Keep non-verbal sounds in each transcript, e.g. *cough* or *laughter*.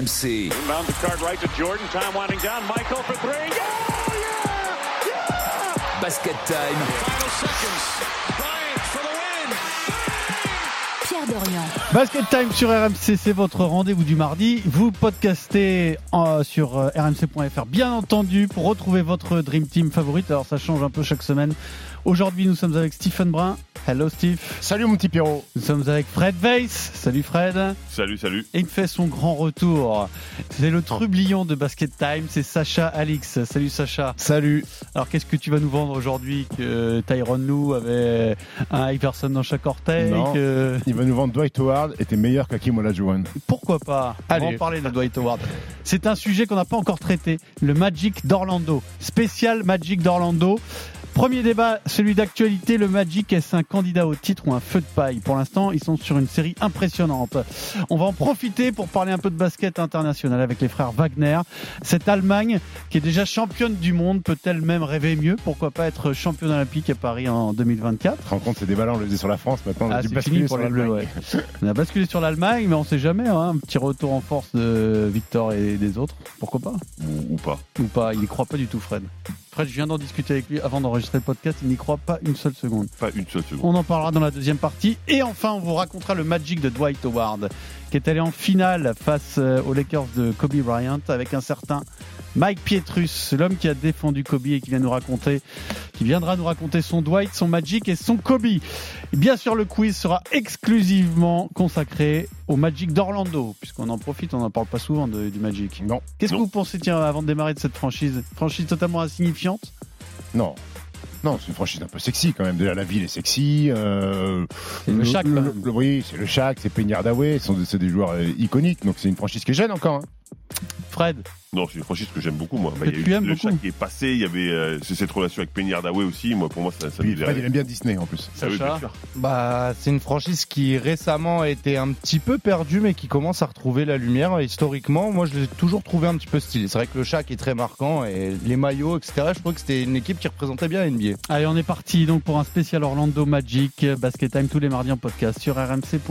RMC. Inbound the card right to Jordan. Time winding down. Michael for three. Yeah, yeah, yeah! Basket time. Final seconds. Pierre Dorian. Basket Time sur RMC, c'est votre rendez-vous du mardi. Vous podcastez euh, sur euh, rmc.fr, bien entendu, pour retrouver votre Dream Team favorite. Alors ça change un peu chaque semaine. Aujourd'hui, nous sommes avec Stephen Brun. Hello Steve. Salut mon petit Pierrot. Nous sommes avec Fred Weiss. Salut Fred. Salut, salut. Et il fait son grand retour. C'est le trublion de Basket Time, c'est Sacha Alix. Salut Sacha. Salut. Alors qu'est-ce que tu vas nous vendre aujourd'hui? Que Tyron Lou avait un Iverson dans chaque orteil Non. que- Il va nous vendre Dwight Howard était meilleur qu'Hakim Olajuwon. Pourquoi pas On va Allez. en parler de Dwight Howard. C'est un sujet qu'on n'a pas encore traité, le Magic d'Orlando. Spécial Magic d'Orlando. Premier débat, celui d'actualité, le Magic est-ce un candidat au titre ou un feu de paille Pour l'instant, ils sont sur une série impressionnante. On va en profiter pour parler un peu de basket international avec les frères Wagner. Cette Allemagne, qui est déjà championne du monde, peut-elle même rêver mieux? Pourquoi pas être championne olympique à Paris en 2024 Tu te rends compte, c'est des ballons, on le faisait sur la France, maintenant on a ah, pour sur l'Allemagne. ouais. *laughs* On a basculé sur l'Allemagne, mais on sait jamais. hein, un petit retour en force de Victor et des autres. Pourquoi pas? Ou, ou pas. Ou pas Il n'y croit pas du tout, Fred. Fred, je viens d'en discuter avec lui avant d'enregistrer le podcast. Il n'y croit pas une seule seconde. Pas une seule seconde. On en parlera dans la deuxième partie. Et enfin, on vous racontera le Magic de Dwight Howard, qui est allé en finale face euh, aux Lakers de Kobe Bryant avec un certain Mike Pietrus, l'homme qui a défendu Kobe et qui vient nous raconter, qui viendra nous raconter son Dwight, son Magic et son Kobe. Bien sûr, le quiz sera exclusivement consacré au Magic d'Orlando, puisqu'on en profite, on n'en parle pas souvent de- du Magic. Non, Qu'est-ce que vous pensez, tiens, avant de démarrer de cette franchise? Franchise totalement insignifiante? Non. Non, c'est une franchise un peu sexy quand même. Déjà, la ville est sexy. Euh, C'est le Shaq, le- oui, c'est le Shaq, c'est des- c'est des joueurs euh, iconiques. Donc c'est une franchise qui est jeune encore. hein. Fred Non, c'est une franchise que j'aime beaucoup, moi. Bah, il y a tu eu aimes le chat qui est passé, il y avait euh, c'est cette relation avec Penny Hardaway aussi. Moi, pour moi, ça, ça Puis Fred, il aime bien Disney en plus. Oui, Sacha bien sûr. Bah, c'est une franchise qui récemment a été un petit peu perdue, mais qui commence à retrouver la lumière. Historiquement, moi, je l'ai toujours trouvé un petit peu stylé. C'est vrai que le Shaq est très marquant et les maillots, etc. Je trouve que c'était une équipe qui représentait bien NBA. Allez, on est parti donc pour un spécial Orlando Magic Basket Time tous les mardis en podcast sur rmc.fr.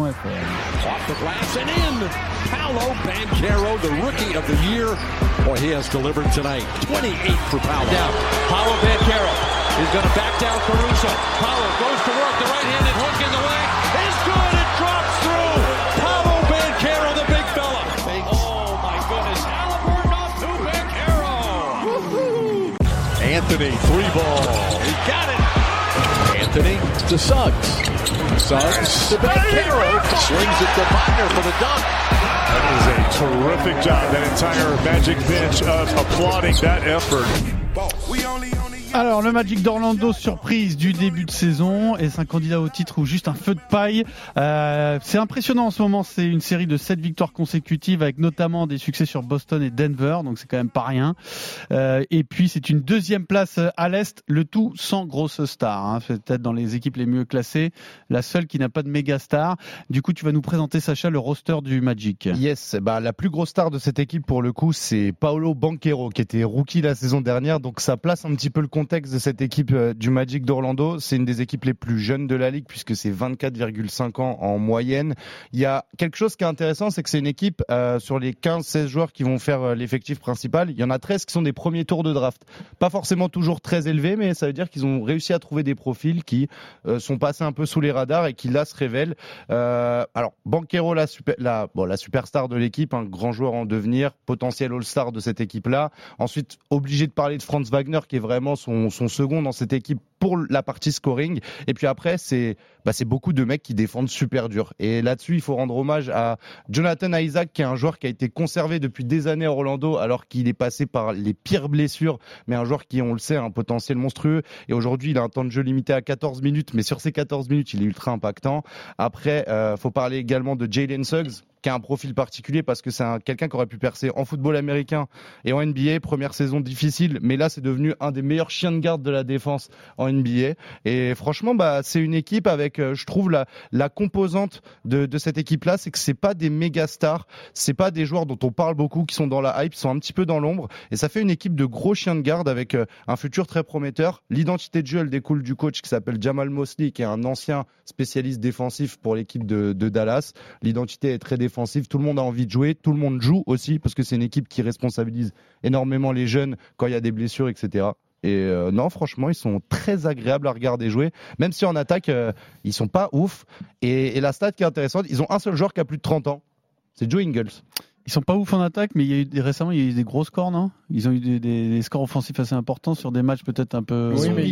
Off the glass and in. Paolo Banquero, the rookie of the year. Boy, he has delivered tonight. 28 for Paolo. Down. Paolo Banquero is going to back down Caruso. Paolo goes to work. The right-handed hook in the way is good. It drops through. Paolo Banquero, the big fella. Oh my goodness. Halliburton off to Banquero. Anthony, three ball. He got it. Anthony to Suggs. Suggs to Banquero. Swings it to Wagner for the dunk. That is a terrific job. That entire Magic bench of applauding that effort. Alors, le Magic d'Orlando, surprise du début de saison. Est-ce un candidat au titre ou juste un feu de paille Euh, C'est impressionnant en ce moment. C'est une série de 7 victoires consécutives avec notamment des succès sur Boston et Denver. Donc, c'est quand même pas rien. Euh, et puis, c'est une deuxième place à l'Est, le tout sans grosse star. Hein. C'est peut-être dans les équipes les mieux classées, la seule qui n'a pas de méga star. Du coup, tu vas nous présenter, Sacha, le roster du Magic. Yes, bah, la plus grosse star de cette équipe pour le coup, c'est Paolo Banquero qui était rookie la saison dernière. Donc ça place un petit peu le contexte de cette équipe euh, du Magic d'Orlando. C'est une des équipes les plus jeunes de la ligue puisque c'est 24,5 ans en moyenne. Il y a quelque chose qui est intéressant, c'est que c'est une équipe euh, sur les 15-16 joueurs qui vont faire euh, l'effectif principal. Il y en a 13 qui sont des premiers tours de draft. Pas forcément toujours très élevés, mais ça veut dire qu'ils ont réussi à trouver des profils qui sont passés un peu sous les radars et qui là se révèlent. Alors Banquero, la superstar de l'équipe, un grand joueur en devenir, potentiel All-Star de cette équipe-là. Ensuite, obligé de parler de Franz Wagner, qui est vraiment son, son second dans cette équipe pour la partie scoring. Et puis après, c'est bah, beaucoup de mecs qui défendent super dur. Et là-dessus, il faut rendre hommage à Jonathan Isaac, qui est un joueur qui a été conservé depuis des années à Orlando, alors qu'il est passé par les pires blessures, mais un joueur qui, on le sait, a un potentiel monstrueux. Et aujourd'hui, il a un temps de jeu limité à 14 minutes, mais sur ces 14 minutes, il est ultra impactant. Après, euh, faut parler également de Jalen Suggs, qui a un profil particulier parce que c'est un- quelqu'un qui aurait pu percer en football américain et en NBA. Première saison difficile, mais là c'est devenu un des meilleurs chiens de garde de la défense en NBA. Et franchement, bah, c'est une équipe avec, euh, je trouve, la, la composante de, de cette équipe-là, c'est que c'est pas des méga stars, c'est pas des joueurs dont on parle beaucoup, qui sont dans la hype, qui sont un petit peu dans l'ombre. Et ça fait une équipe de gros chiens de garde avec euh, un futur très prometteur. L'identité de jeu, elle découle du coach qui s'appelle Jamal Mosley, qui est un ancien spécialiste défensif pour l'équipe de, de Dallas. L'identité est très défensive. Tout le monde a envie de jouer. Tout le monde joue aussi parce que c'est une équipe qui responsabilise énormément les jeunes quand il y a des blessures, etc. Et euh, non, franchement, ils sont très agréables à regarder jouer. Même si en attaque, euh, ils sont pas ouf. Et, et la stat qui est intéressante, ils ont un seul joueur qui a plus de 30 ans. C'est Joe Ingles. Ils sont pas ouf en attaque, mais il y a eu des- récemment il y a eu des gros scores, non? Ils ont eu des, des- des scores offensifs assez importants sur des matchs peut-être un peu. Oui, mais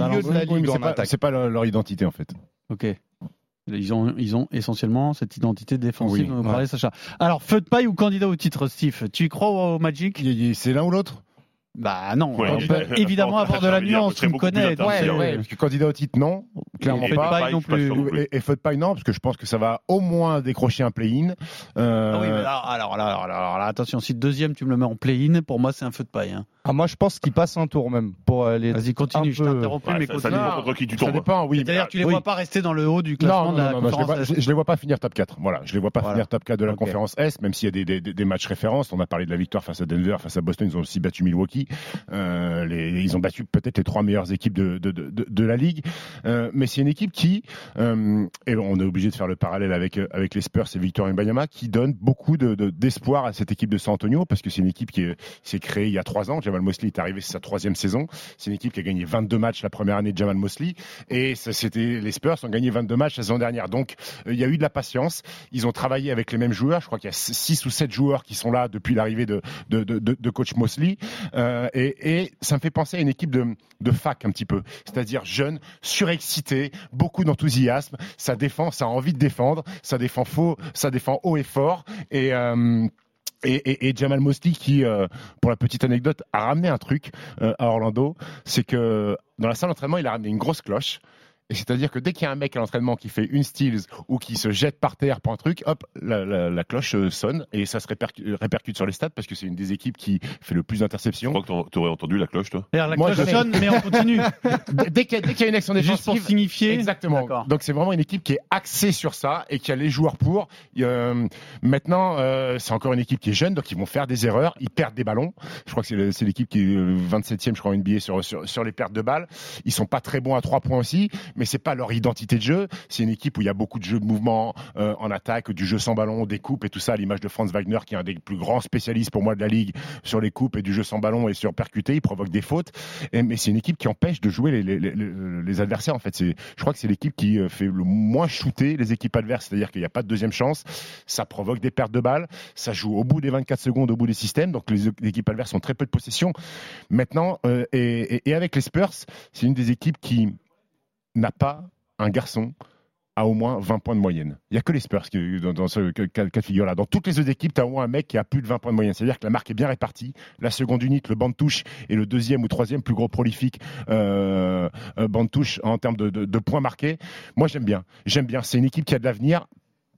ligue c'est en pas, attaque. c'est pas leur, leur identité en fait. Ok. Ils ont, ils ont essentiellement cette identité défensive Oui, dont vous ouais. parlez, Sacha. Alors, feu de paille ou candidat au titre, Steve? Tu y crois au, au Magic? Il y a- C'est l'un ou l'autre? Bah non, Ouais. on peut *laughs* évidemment avoir de la nuance, tu me connais. Ouais, euh, Parce que candidat au titre, non. Clairement et feu de pas. paille non plus. Et, et feu de paille, non, parce que je pense que ça va au moins décrocher un play-in. Euh, Ah oui, mais alors, alors, alors, attention, si deuxième tu me le mets en play-in, pour moi c'est un feu de paille. hein. Ah, moi, je pense qu'ils passent un tour même pour les. Vas-y, continue, je t'interromps plus, Ouais, mais ça, dépend contre qui tu ça tombes. dépend, oui. C'est-à-dire tu les Oui. vois pas rester dans le haut du classement Non, de la non, non, non, je, les conférence vois, Est. je, je les vois pas finir top 4. Voilà, je les vois pas Voilà. finir top 4 de la conférence S, même s'il y a des, des, des- des matchs références. On a parlé de la victoire face à Denver, face à Boston. Ils ont aussi battu Milwaukee. Euh, ils ont battu peut-être les trois meilleures équipes de, la ligue. Euh, mais c'est une équipe qui, euh, et on est obligé de faire le parallèle avec, les Spurs et Victor Wembanyama, qui donne beaucoup de- de- d'espoir à cette équipe de San Antonio, parce que c'est une équipe qui est- s'est créée il y a trois ans. Jamal Mosley est arrivé, c'est sa troisième saison. C'est une équipe qui a gagné 22 matchs la première année de Jamal Mosley. Et c'était les Spurs ont gagné 22 matchs la saison dernière. Donc, il y a eu de la patience. Ils ont travaillé avec les mêmes joueurs. Je crois qu'il y a 6 ou 7 joueurs qui sont là depuis l'arrivée de, coach Mosley. Et, et ça me fait penser à une équipe de, fac un petit peu. C'est-à-dire jeune, surexcité, beaucoup d'enthousiasme. Ça défend, ça a envie de défendre. Ça défend faux, ça défend haut et fort. Et, euh, et, Jamal Mosley qui, euh, pour la petite anecdote, a ramené un truc euh, à Orlando, c'est que dans la salle d'entraînement, il a ramené une grosse cloche. Et c'est-à-dire que dès qu'il y a un mec à l'entraînement qui fait une steals ou qui se jette par terre pour un truc, hop, la, la- la cloche euh, sonne et ça se répercu- répercute sur les stats parce que c'est une des équipes qui fait le plus Je d'interceptions. crois que t'en- t'aurais entendu la cloche, toi. D'ailleurs, La Moi, cloche je- sonne, mais on continue. *laughs* Dès qu'il y, a- dès qu'il y a une action Juste pour défensive, signifier. Exactement. Donc c'est vraiment une équipe qui est axée sur ça et qui a les joueurs pour. Euh, maintenant, euh, c'est encore une équipe qui est jeune, donc ils vont faire des erreurs, ils perdent des ballons. Je crois que c'est l'équipe qui est euh, 27e, je crois, en NBA sur, sur, sur les pertes de balles. Ils sont pas très bons à trois points aussi, mais c'est pas leur identité de jeu. C'est une équipe où il y a beaucoup de jeux de mouvement euh, en attaque, du jeu sans ballon, des coupes et tout ça, à l'image de Franz Wagner, qui est un des plus grands spécialistes pour moi de la ligue sur les coupes et du jeu sans ballon et sur percuter. Il provoque des fautes. Mais c'est une équipe qui empêche de jouer les, adversaires. En fait, je crois que c'est l'équipe qui euh, fait le moins shooter les équipes adverses. C'est-à-dire qu'il n'y a pas de deuxième chance. Ça provoque des pertes de balles. Ça joue au bout des 24 secondes, au bout des systèmes. Donc les, équipes adverses ont très peu de possession. Maintenant, euh, et avec les Spurs, c'est une des équipes qui n'a pas un garçon à au moins 20 points de moyenne. Il n'y a que les Spurs dans, dans ce cas, de figure-là. Dans toutes les autres équipes, tu as au moins un mec qui a plus de 20 points de moyenne. C'est-à-dire que la marque est bien répartie. La seconde unité, le banc de touche, est le deuxième ou troisième plus gros prolifique euh, euh, banc de touche en termes de, de- de points marqués. Moi, j'aime bien. J'aime bien. C'est une équipe qui a de l'avenir.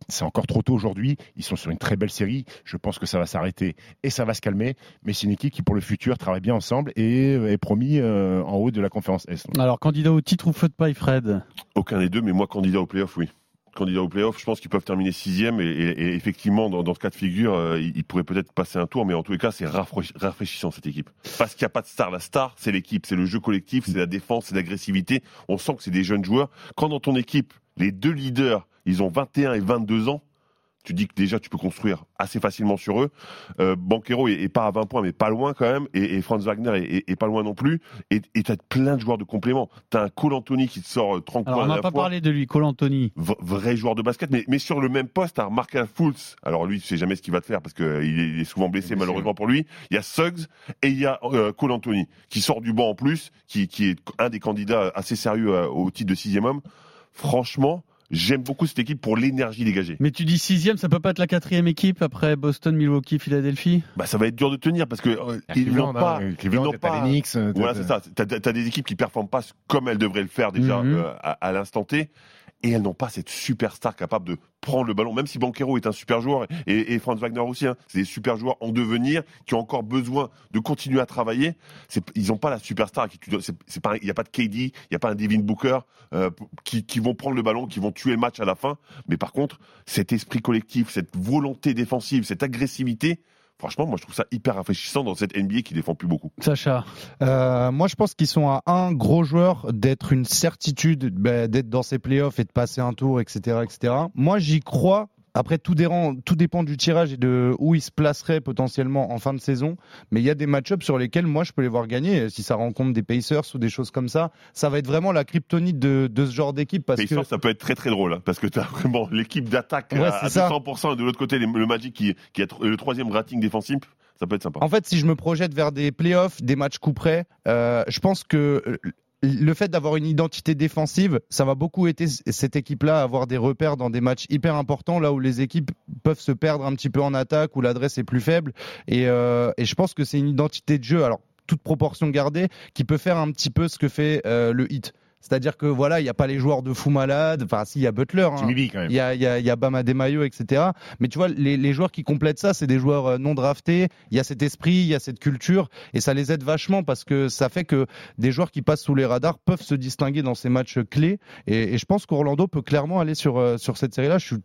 C'est encore trop tôt aujourd'hui. Ils sont sur une très belle série. Je pense que ça va s'arrêter et ça va se calmer. Mais c'est une équipe qui, pour le futur, travaille bien ensemble et est promis euh, en haut de la conférence Est. Alors, candidat au titre ou feu de paille, Fred? Aucun des deux, mais moi, candidat au playoff, oui. Candidat au playoff, je pense qu'ils peuvent terminer sixième et, et- et effectivement, dans, dans ce cas de figure, euh, ils, ils pourraient peut-être passer un tour, mais en tous les cas, c'est rafraîchi- rafraîchissant cette équipe. Parce qu'il n'y a pas de star. La star, c'est l'équipe, c'est le jeu collectif, c'est la défense, c'est l'agressivité. On sent que c'est des jeunes joueurs. Quand dans ton équipe, les deux leaders, ils ont 21 et 22 ans, tu dis que déjà tu peux construire assez facilement sur eux. Euh, Banquero est, est pas à 20 points, mais pas loin quand même. Et, et Franz Wagner est, est- est pas loin non plus. Et tu as plein de joueurs de complément. Tu as un Cole Anthony qui te sort euh, 30 Alors, points on n'a pas fois. parlé de lui, Cole Anthony. V- vrai joueur de basket, mais, mais sur le même poste, tu as Markel Fultz. Alors lui, tu sais jamais ce qu'il va te faire parce qu'il est, il est souvent blessé, malheureusement pour lui. Il y a Suggs et il y a euh, Cole Anthony qui sort du banc en plus, qui, qui est un des candidats assez sérieux euh, au titre de sixième homme. Franchement, j'aime beaucoup cette équipe pour l'énergie dégagée. Mais tu dis sixième, ça peut pas être la quatrième équipe après Boston, Milwaukee, Philadelphie? Bah, ça va être dur de tenir parce que euh, ils n'ont pas, hein, ils n'ont pas. les Knicks, euh, Voilà, c'est ça. T'as, des équipes qui performent pas comme elles devraient le faire déjà Mhm. euh, à, à l'instant T. et elles n'ont pas cette superstar capable de prendre le ballon, même si Banquero est un super joueur et, Franz Wagner aussi, hein, c'est des super joueurs en devenir qui ont encore besoin de continuer à travailler. Ils n'ont pas la superstar. Il n'y a pas de KD, il n'y a pas un Devin Booker euh, qui, qui vont prendre le ballon, qui vont tuer le match à la fin. Mais par contre, cet esprit collectif, cette volonté défensive, cette agressivité, franchement, moi je trouve ça hyper rafraîchissant dans cette NBA qui défend plus beaucoup. Sacha. Euh, moi, je pense qu'ils sont à un gros joueur d'être une certitude, bah, d'être dans ces playoffs et de passer un tour, etc., etc. Moi, j'y crois. Après, tout dépend, tout dépend du tirage et de où ils se placeraient potentiellement en fin de saison. Mais il y a des match-ups sur lesquels moi je peux les voir gagner. Si ça rencontre des Pacers ou des choses comme ça, ça va être vraiment la kryptonite de, de ce genre d'équipe parce Pacers, que ça peut être très très drôle, hein, parce que tu as *laughs* vraiment l'équipe d'attaque Ouais, à, à ça. 200% et de l'autre côté les- le Magic qui, qui a le troisième rating défensif, ça peut être sympa. En fait, si je me projette vers des playoffs, des matchs coup près, euh, je pense que euh, le fait d'avoir une identité défensive, ça va beaucoup aider cette équipe-là à avoir des repères dans des matchs hyper importants, là où les équipes peuvent se perdre un petit peu en attaque, où l'adresse est plus faible. Et, euh, je pense que c'est une identité de jeu, alors toute proportion gardée, qui peut faire un petit peu ce que fait euh, le hit. C'est-à-dire que voilà, il n'y a pas les joueurs de fou malades. Enfin, si, il y a Butler. hein. Quand même. Il y a, il y a, il y a Bam Adebayo, etc. Mais tu vois, les, les joueurs qui complètent ça, c'est des joueurs euh, non draftés. Il y a cet esprit, il y a cette culture, et ça les aide vachement parce que ça fait que des joueurs qui passent sous les radars peuvent se distinguer dans ces matchs clés. Et, et je pense qu'Orlando peut clairement aller sur euh, sur cette série-là. Je suis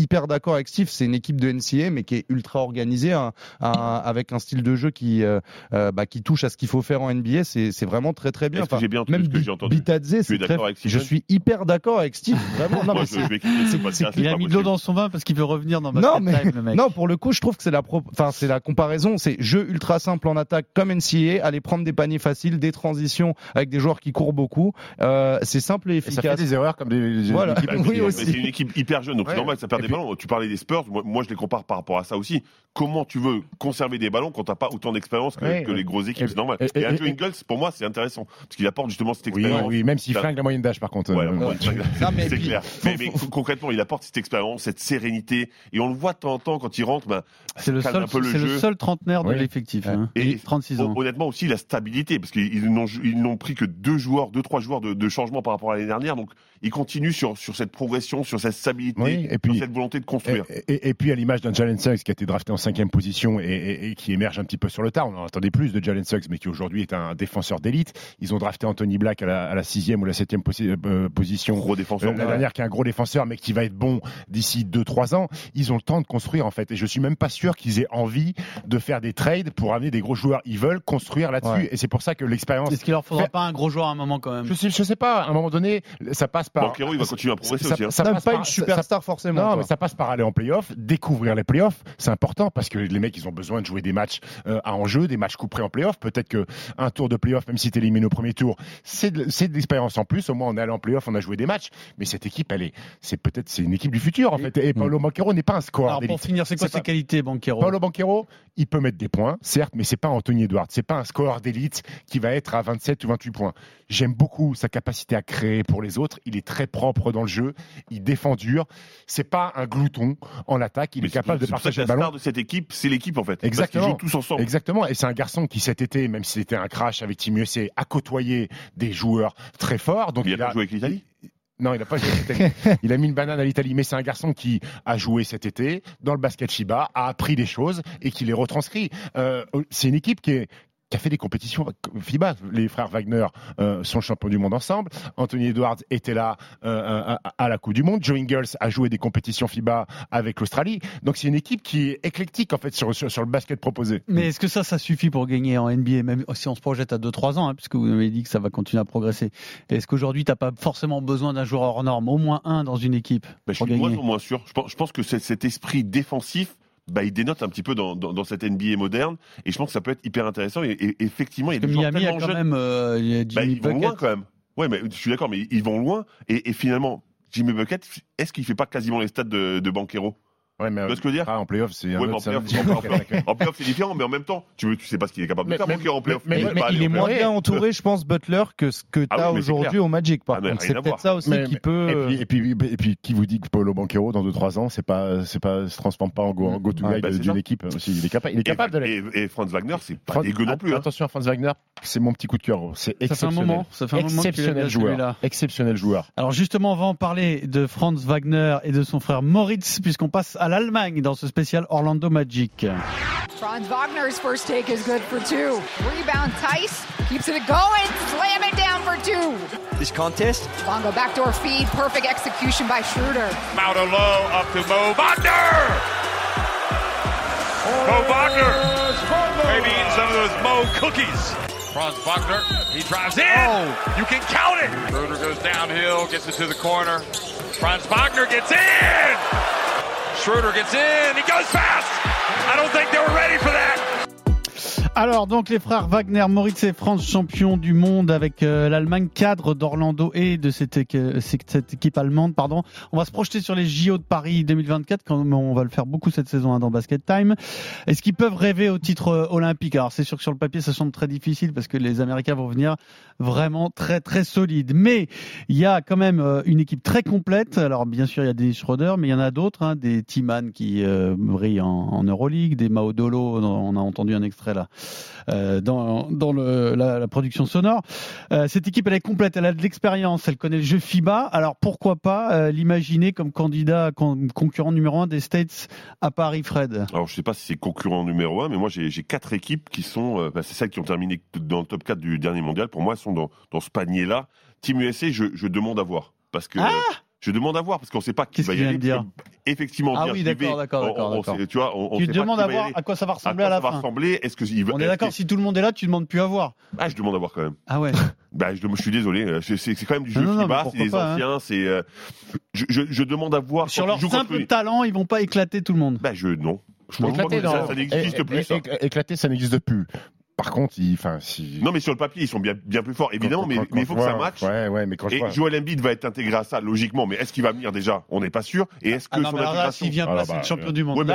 hyper d'accord avec Steve, c'est une équipe de NCA mais qui est ultra organisée, un- avec un style de jeu qui euh, euh, bah, qui touche à ce qu'il faut faire en NBA. C'est vraiment très très bien. Que j'ai bien entendu même ce que j'ai entendu Bitadze, Tu es c'est d'accord très. avec Je suis hyper d'accord avec Steve. *laughs* Vraiment. Non, Moi, mais Il a mis de l'eau dans son vin parce qu'il veut revenir dans Non, mais- Time, le mec. Non, pour le coup, je trouve que c'est la, pro- enfin, c'est la comparaison. C'est jeu ultra simple en attaque comme NCAA, aller prendre des paniers faciles, des transitions avec des joueurs qui courent beaucoup. Euh, c'est simple et Et ça fait efficace. des erreurs comme des, des Voilà. *laughs* Oui, C'est une équipe hyper jeune, donc Ouais. c'est normal que ça perde Et des ballons. Tu parlais des Spurs, moi, moi, je les compare par rapport à ça aussi. Comment tu veux conserver des ballons quand t'as pas autant d'expérience que, Ouais, que ouais. les grosses équipes Et- C'est normal. et- Et, et- Andrew Ingles, pour moi, c'est intéressant parce qu'il apporte justement cette expérience. oui, même s'il flingue la moyenne d'âge par contre. Ouais, Euh, ouais. *laughs* C'est puis, clair. mais, concrètement, il apporte cette expérience, cette sérénité, et on le voit de temps en temps quand il rentre. Ben, C'est le seul, un peu le c'est le jeu. seul trentenaire de Oui. l'effectif. Hein. Et- Il a 36 ans. Hon- Honnêtement aussi la stabilité parce qu'ils n'ont ils n'ont pris que deux joueurs, deux trois joueurs de, de changement par rapport à l'année dernière. Donc ils continuent sur sur cette progression, sur cette stabilité, Oui, et puis- sur cette volonté de construire. Et, et- et puis à l'image d'un Jalen Suggs qui a été drafté en cinquième position et, et- et qui émerge un petit peu sur le tard, on en attendait plus de Jalen Suggs, mais qui aujourd'hui est un défenseur d'élite. Ils ont drafté Anthony Black à la, à la sixième ou la septième posi- euh, position. Gros défenseur. Euh, la dernière qui est un gros défenseur mais qui va être bon d'ici 2-3 ans, ils ont le temps de construire en fait et je suis même pas sûr qu'ils aient envie de faire des trades pour amener des gros joueurs, ils veulent construire là-dessus Ouais. et c'est pour ça que l'expérience Est-ce qu'il leur faudra Fait- pas un gros joueur à un moment quand même? Je sais, je sais pas, à un moment donné, ça passe par Banquero, il va continuer à progresser ça- aussi. hein. ça passe pas par- une superstar forcément. non, quoi. mais ça passe par aller en playoff, découvrir les playoffs, c'est important parce que les mecs ils ont besoin de jouer des matchs euh, à enjeu, des matchs couperés en playoff. Peut-être que un tour de playoff, même si t'es éliminé au premier tour, c'est de, l'expérience en plus. Au moins on est allé en playoff, on a joué des matchs. Mais cette équipe, elle est, c'est peut-être c'est une équipe du futur en fait. Et Paolo Banquero n'est pas un scoreur Alors pour finir, c'est quoi ses pas- qualités, Banquero? Paolo Banquero, il peut mettre des points, certes, mais c'est pas Anthony Edwards, c'est pas un scoreur d'élite qui va être à 27 ou 28 points. J'aime beaucoup sa capacité à créer pour les autres. Il est très propre dans le jeu, il défend dur. C'est pas un glouton en attaque, il Mais est capable de partager le la ballon. star de cette équipe, c'est l'équipe en fait. Exactement. Parce jouent tous ensemble. Exactement, et c'est un garçon qui cet été, même si c'était un crash avec Team USA, a côtoyé des joueurs très forts. Donc Il a pas joué avec l'Italie? Non, il n'a pas *laughs* joué avec l'Italie. il a mis une banane à l'Italie, mais c'est un garçon qui a joué cet été dans le basket Shiba, a appris des choses et qui les retranscrit. Euh, c'est une équipe qui est qui a fait des compétitions FIBA. Les frères Wagner euh, sont champions du monde ensemble. Anthony Edwards était là euh, à, à la Coupe du Monde. Joe Ingles a joué des compétitions FIBA avec l'Australie. Donc c'est une équipe qui est éclectique en fait sur, sur, sur le basket proposé. Mais est-ce que ça, ça suffit pour gagner en NBA, même si on se projette à 2-3 ans, hein, puisque vous m'avez dit que ça va continuer à progresser Est-ce qu'aujourd'hui, tu n'as pas forcément besoin d'un joueur hors norme, au moins un dans une équipe Bah, je pour suis de moins gagner en moins sûr. Je pense, je pense que c'est- cet esprit défensif, bah, il dénote un petit peu dans, dans, dans cette NBA moderne. Et je pense que ça peut être hyper intéressant. Et, et effectivement, il y a des joueurs Miami a tellement quand jeunes. même euh, il y a Bah, ils vont loin quand même. Ouais, mais je suis d'accord, mais ils vont loin. Et, et finalement, Jimmy Bucket, est-ce qu'il fait pas quasiment les stats de, de Banquero? Ouais, mais Tu vois ce que je veux dire ah, en playoff, c'est Ouais, en c'est *laughs* playoff, c'est différent, mais en même temps, tu, tu sais pas ce qu'il est capable de Mais- faire, en playoff. Mais, il est moins bien entouré, je pense, Butler, que ce que tu Ah as oui, mais c'est aujourd'hui au Magic. Par Ah, c'est peut-être ça aussi Mais- qui peut. Et euh, puis, et, puis, et puis, qui vous dit que Paulo Banquero, dans 2-3 ans, c'est pas, c'est pas, se transforme pas en go, en go-to Ouais, guy bah, c'est d'une équipe aussi. Il est capable, il est Et- capable de l'être. Et, Franz Wagner, c'est pas dégueu non plus. Hein. Attention à Franz Wagner, c'est mon petit coup de cœur. C'est fait un exceptionnel. moment, ça fait un moment que tu l'aimes bien, exceptionnel joueur. Exceptionnel joueur. Alors justement, on va en parler de Franz Wagner et de son frère Moritz, puisqu'on passe à l'Allemagne dans ce spécial Orlando Magic. Franz Wagner's first take is good for two. Rebound Tice keeps it going. Slam it down for two. This contest Longo backdoor feed. Perfect execution by Schroeder. Mount low up to Mo Wagner. Mo Wagner. Maybe eating some of those Mo cookies. Franz Wagner, he drives in. Oh. You can count it. Schroeder goes downhill, gets it to the corner. Franz Wagner gets in. Schroeder gets in. He goes fast. I don't think they were ready for that. Alors donc les frères Wagner, Moritz et Franz, champions du monde avec euh, l'Allemagne, cadre d'Orlando et de cette, cette équipe allemande. Pardon. On va se projeter sur les JO de Paris 2024, comme on va le faire beaucoup cette saison hein, dans Basket Time. Est-ce qu'ils peuvent rêver au titre euh, olympique? Alors c'est sûr que sur le papier ça semble très difficile parce que les Américains vont venir vraiment très très solides. Mais il y a quand même euh, une équipe très complète. Alors bien sûr il y a des Schroeder, mais il y en a d'autres, hein, des Timan qui brillent en, en Euroleague, des Maodolo, on a entendu un extrait là euh, dans, dans le, la, la production sonore. Euh, cette équipe, elle est complète, elle a de l'expérience, elle connaît le jeu FIBA. Alors pourquoi pas euh, l'imaginer comme candidat, con- concurrent numéro un des States à Paris, Fred? Alors, je sais pas si c'est concurrent numéro un, mais moi, j'ai quatre équipes qui sont, bah, c'est celles qui ont terminé dans le top 4 du dernier mondial. Pour moi, elles sont dans, dans ce panier-là. Team USA, je, je demande à voir. Parce que. Ah je demande à voir parce qu'on ne sait pas qui Qu'est-ce va y aller. dire Effectivement, Ah oui, d'accord, d'accord, Tu vois, on, on Tu sait demandes pas à voir à quoi ça va À ressembler quoi à la ça va fin. ressembler Est-ce que il va- On est d'accord, si tout le monde est là, tu demandes plus à voir. Ah, je demande à voir quand même. Ah ouais. *laughs* Bah, je, je suis désolé. euh, C'est quand même du jeu FIBA, c'est des hein. anciens, c'est. euh, je, demande à voir. Sur leur simple talent, ils vont pas éclater tout le monde. Bah, je non. Je pense que ça, n'existe plus. é- Ça. é- Éclaté, ça n'existe plus. Par contre, il, enfin, si. Non, mais sur le papier, ils sont bien, bien plus forts, évidemment, Quand- mais, quand- mais il faut que ça matche. Ouais, ouais, mais quand je Et vois- Joel Embiid va être intégré à ça, logiquement, mais est-ce qu'il va venir déjà? On n'est pas sûr. Et est-ce que Ah non, son alors là, intégration s'il vient Ah, pas, là, c'est le bah, champion euh, du monde. Ouais, mais-